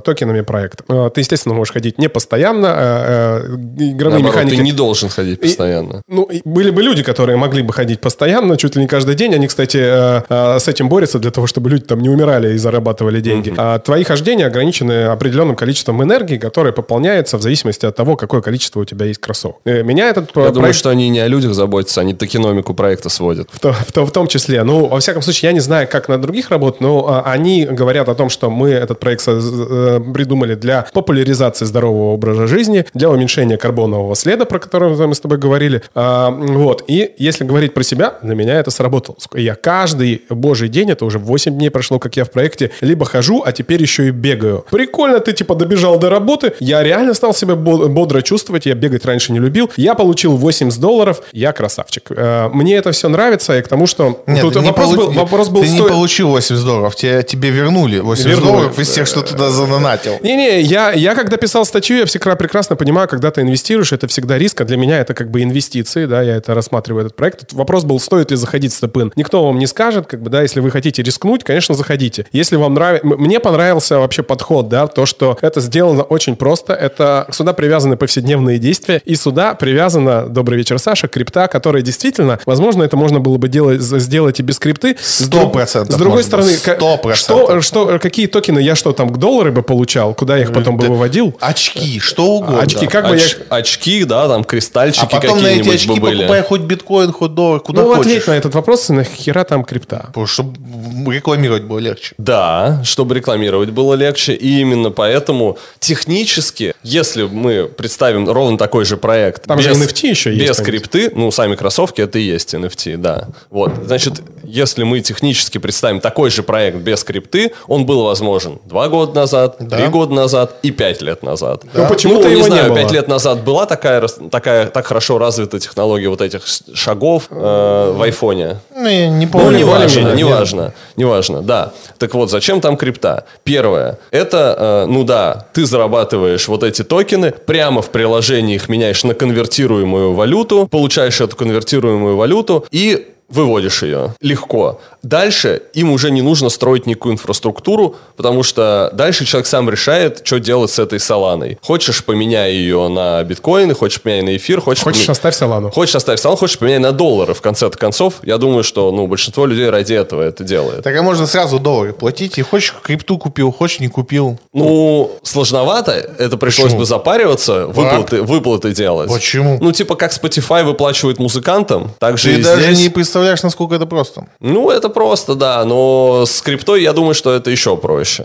токенами проекта. Ты, естественно, можешь ходить не постоянно, игровые Наоборот, механики... ты не должен ходить постоянно. Ну, и были бы люди, которые могли бы ходить постоянно, чуть ли не каждый день. Они, кстати, э, э, с этим борются для того, чтобы люди там не умирали и зарабатывали деньги. А твои хождения ограничены определенным количеством энергии, которое пополняется в зависимости от того, какое количество у тебя есть кроссовок. Э, Меня этот Я проект... думаю, что они не о людях заботятся, они токеномику проекта сводят. В, то- в то- в том числе. Ну, во всяком случае, я не знаю, как на других работ, но а, они говорят о том, что мы этот проект придумали для популяризации здорового образа жизни, для уменьшения карбонового следа, про который мы с тобой говорили. А, вот. И если говорить про себя, для меня это сработало. Я каждый божий день, это уже 8 дней прошло, как я в проекте, либо хожу, а теперь еще и бегаю. Прикольно, ты типа добежал до работы. Я реально стал себя бо- бодро чувствовать. Я бегать раньше не любил. Я получил 80 долларов. Я красавчик. Э, Мне это все нравится, и к тому, что... Нет, Тут не вопрос, полу- был, вопрос был Ты не сто- получил 80 долларов, тебе, тебе вернули 80 Вернули. долларов из тех, что туда занонатил. Не-не, я, я когда писал статью, я всегда прекрасно понимаю, когда ты инвестируешь, это всегда риск, а для меня это как бы инвестиции, да, я это рассматриваю, этот проект. Вопрос был, стоит ли заходить в степын. Никто вам не скажет, как бы, да, если вы хотите рискнуть, конечно, заходите. Если вам нравится... Мне понравился вообще подход, да, то, что это сделано очень просто, это сюда привязаны повседневные действия, и сюда привязана, добрый вечер, Саша, крипта, которая действительно, возможно, это можно было бы делать, сделать и без крипты. С Сто процентов С другой стороны, ка- Сто что, процентов. что, какие токены я что, там, доллары бы получал, куда я их потом бы выводил? Очки, что угодно. Очки, как бы я... Оч- Очки, да, там кристальчики А потом на эти какие-нибудь очки бы были. покупай хоть биткоин, хоть доллар, куда Ну, хочешь. ответь на этот вопрос, нахера там крипта? Потому что рекламировать было легче. Да, чтобы рекламировать было легче. И именно поэтому технически, если мы представим ровно такой же проект Там же NFT еще есть, без крипты, ну, сами кроссовки, это и есть NFT, да. Вот, значит, если мы технически представим такой же проект без крипты, он был возможен два года назад, три года назад и пять лет назад. Но почему-то ну, не его не знаю, было. пять лет назад была такая, такая так хорошо развита технология вот этих шагов э, в айфоне. Ну, не Ну, помню. не важно, более-менее, не нет. важно, не важно, да. Так вот, зачем там крипта? Первое, это, э, ну да, ты зарабатываешь вот эти токены, прямо в приложении их меняешь на конвертируемую валюту, получаешь эту конвертируемую валюту и выводишь ее легко. Дальше им уже не нужно строить никакую инфраструктуру, потому что дальше человек сам решает, что делать с этой саланой. Хочешь, поменяй ее на биткоины, хочешь, поменяй на эфир, хочешь... Хочешь, поме- оставь Солану. Хочешь оставь салон, хочешь поменяй на доллары в конце концов. Я думаю, что ну, большинство людей ради этого это делает. Так а можно сразу доллары платить. И хочешь крипту купил, хочешь не купил. Ну, сложновато. Это пришлось Почему? бы запариваться, выплаты, выплаты делать. Почему? Ну, типа, как Spotify выплачивает музыкантам, так же Ты и даже здесь. не представляешь, насколько это просто. Ну, это просто, да. Но с криптой, я думаю, что это еще проще.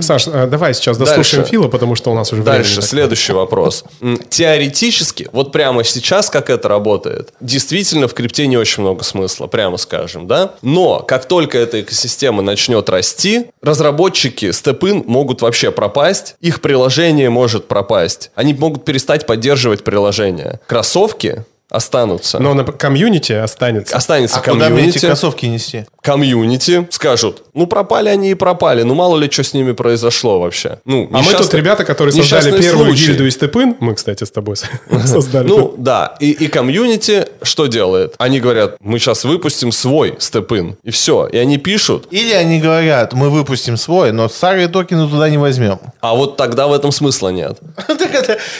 Саш, э, давай сейчас дослушаем Дальше. Фила, потому что у нас уже времени Дальше, так. следующий вопрос. Теоретически, вот прямо сейчас, как это работает, действительно в крипте не очень много смысла, прямо скажем, да? Но как только эта экосистема начнет расти, разработчики степын могут вообще пропасть, их приложение может пропасть. Они могут перестать поддерживать приложение. Кроссовки останутся. Но на комьюнити останется. Останется А куда мне эти комьюнити кроссовки нести? комьюнити скажут, ну пропали они и пропали, ну мало ли что с ними произошло вообще. Ну, А мы тут ребята, которые создали первую случай. гильдию из STEPN, мы, кстати, с тобой создали. Ну, да. И, и комьюнити что делает? Они говорят, мы сейчас выпустим свой STEPN. И все. И они пишут. Или они говорят, мы выпустим свой, но старые токены туда не возьмем. А вот тогда в этом смысла нет.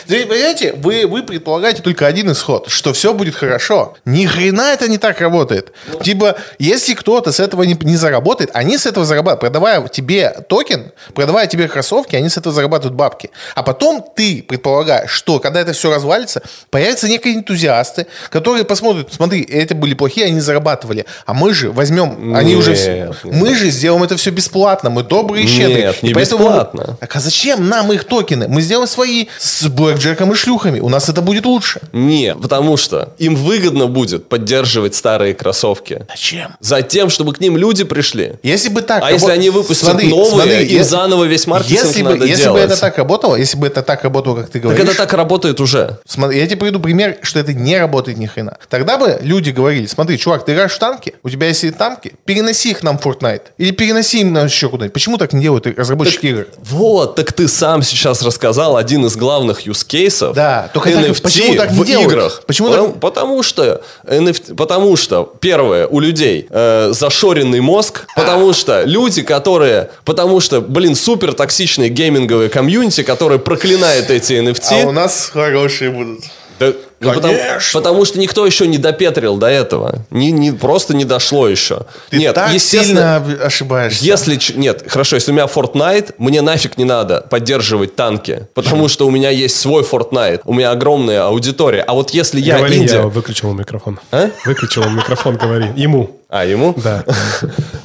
Понимаете, вы, вы предполагаете только один исход, что все будет хорошо. Ни хрена это не так работает. Типа, если кто-то с этого не, не заработает, они с этого зарабатывают. Продавая тебе токен, продавая тебе кроссовки, они с этого зарабатывают бабки. А потом ты предполагаешь, что когда это все развалится, появятся некие энтузиасты, которые посмотрят, смотри, это были плохие, они зарабатывали. А мы же возьмем, они Нет, уже... нет. Мы же сделаем это все бесплатно, мы добрые и щедрые. Нет, не И поэтому- бесплатно. Так а зачем нам их токены? Мы сделаем свои с блэкджеком и шлюхами. У нас это будет лучше. Не, потому что им выгодно будет поддерживать старые кроссовки. Зачем? Затем, чтобы к ним люди пришли. Если бы так... А если они выпустят Смотри, новые, смотри, им е- заново весь маркетинг если надо бы, если делать. бы это так работало, если бы это так работало, как ты Так говоришь... это так работает уже. Смотри, я тебе приведу пример, что это не работает ни хрена. Тогда бы люди говорили, смотри, чувак, ты играешь в танки, у тебя есть танки, переноси их нам в Fortnite. Или переноси им на еще куда-нибудь. Почему так не делают разработчики игр? Вот, так ты сам сейчас рассказал один из главных use кейсов Да, только так- NFT почему так не в делают? играх. Почему потому, потому что NFT, потому что первое у людей э, зашоренный мозг, потому что люди, которые, потому что, блин, супер токсичные гейминговые комьюнити, которые проклинают эти NFT. А у нас хорошие будут. Да, ну, потому, потому что никто еще не допетрил до этого. Не, не, просто не дошло еще. Ты Нет, так естественно, сильно ошибаешься. если... Нет, хорошо, если у меня Fortnite, мне нафиг не надо поддерживать танки, потому что у меня есть свой Fortnite, у меня огромная аудитория. А вот если я говори, инди... я выключил микрофон. А? Выключил микрофон, говори. Ему. А, ему? Да.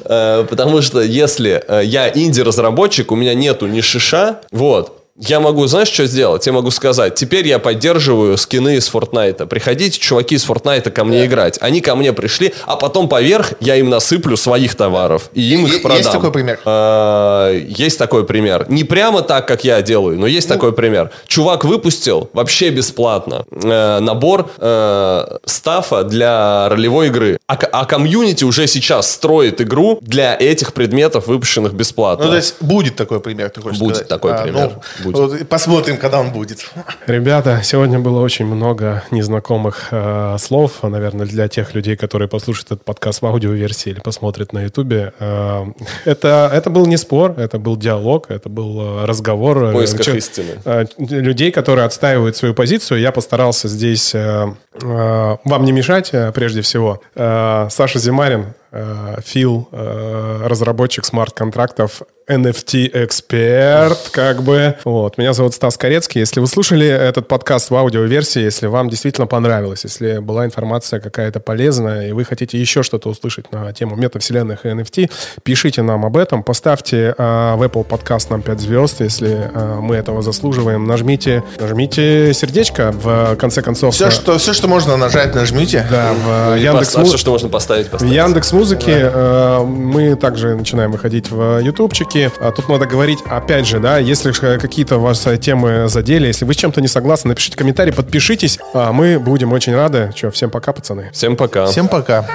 Э, Потому что если э, я инди-разработчик, у меня нету ни шиша, вот, я могу, знаешь, что сделать? Я могу сказать, теперь я поддерживаю скины из Fortnite. Приходите, чуваки из Fortnite, ко мне играть. Они ко мне пришли, а потом поверх я им насыплю своих товаров. И им их есть продам. такой пример? А, Есть такой пример. Не прямо так, как я делаю, но есть такой пример. Чувак выпустил вообще бесплатно э, набор э, стафа для ролевой игры. А, а комьюнити уже сейчас строит игру для этих предметов, выпущенных бесплатно. Ну, то есть будет такой пример, ты хочешь Будет сказать? такой А, пример, ну, будет. вот посмотрим, когда он будет. Ребята, сегодня было очень много незнакомых э, слов, наверное, для тех людей, которые послушают этот подкаст в аудиоверсии или посмотрят на ютубе. Э, это, это был не спор, это был диалог, это был э, разговор. В поисках Чё- истины. э, людей, которые отстаивают свою позицию. Я постарался здесь э, э, вам не мешать, э, прежде всего. Э, Саша Зимарин, э, Фил, э, разработчик смарт-контрактов, NFT-эксперт, как бы. Вот. Меня зовут Стас Корецкий. Если вы слушали этот подкаст в аудиоверсии, если вам действительно понравилось, если была информация какая-то полезная, и вы хотите еще что-то услышать на тему метавселенных и NFT, пишите нам об этом, поставьте э, в Apple подкаст нам 5 звезд, если э, мы этого заслуживаем. Нажмите, нажмите сердечко в конце концов. Все, э, что, все, что можно нажать, нажмите. да, в Или Яндекс поставь все, что можно поставить, в поставить. Яндекс Музыке э, мы также начинаем выходить в Ютубчике. А Тут надо говорить, опять же, да, если ж какие-то ваши темы задели, если вы с чем-то не согласны, напишите комментарий, подпишитесь. А Мы будем очень рады. Че, всем пока, пацаны. Всем пока. Всем пока.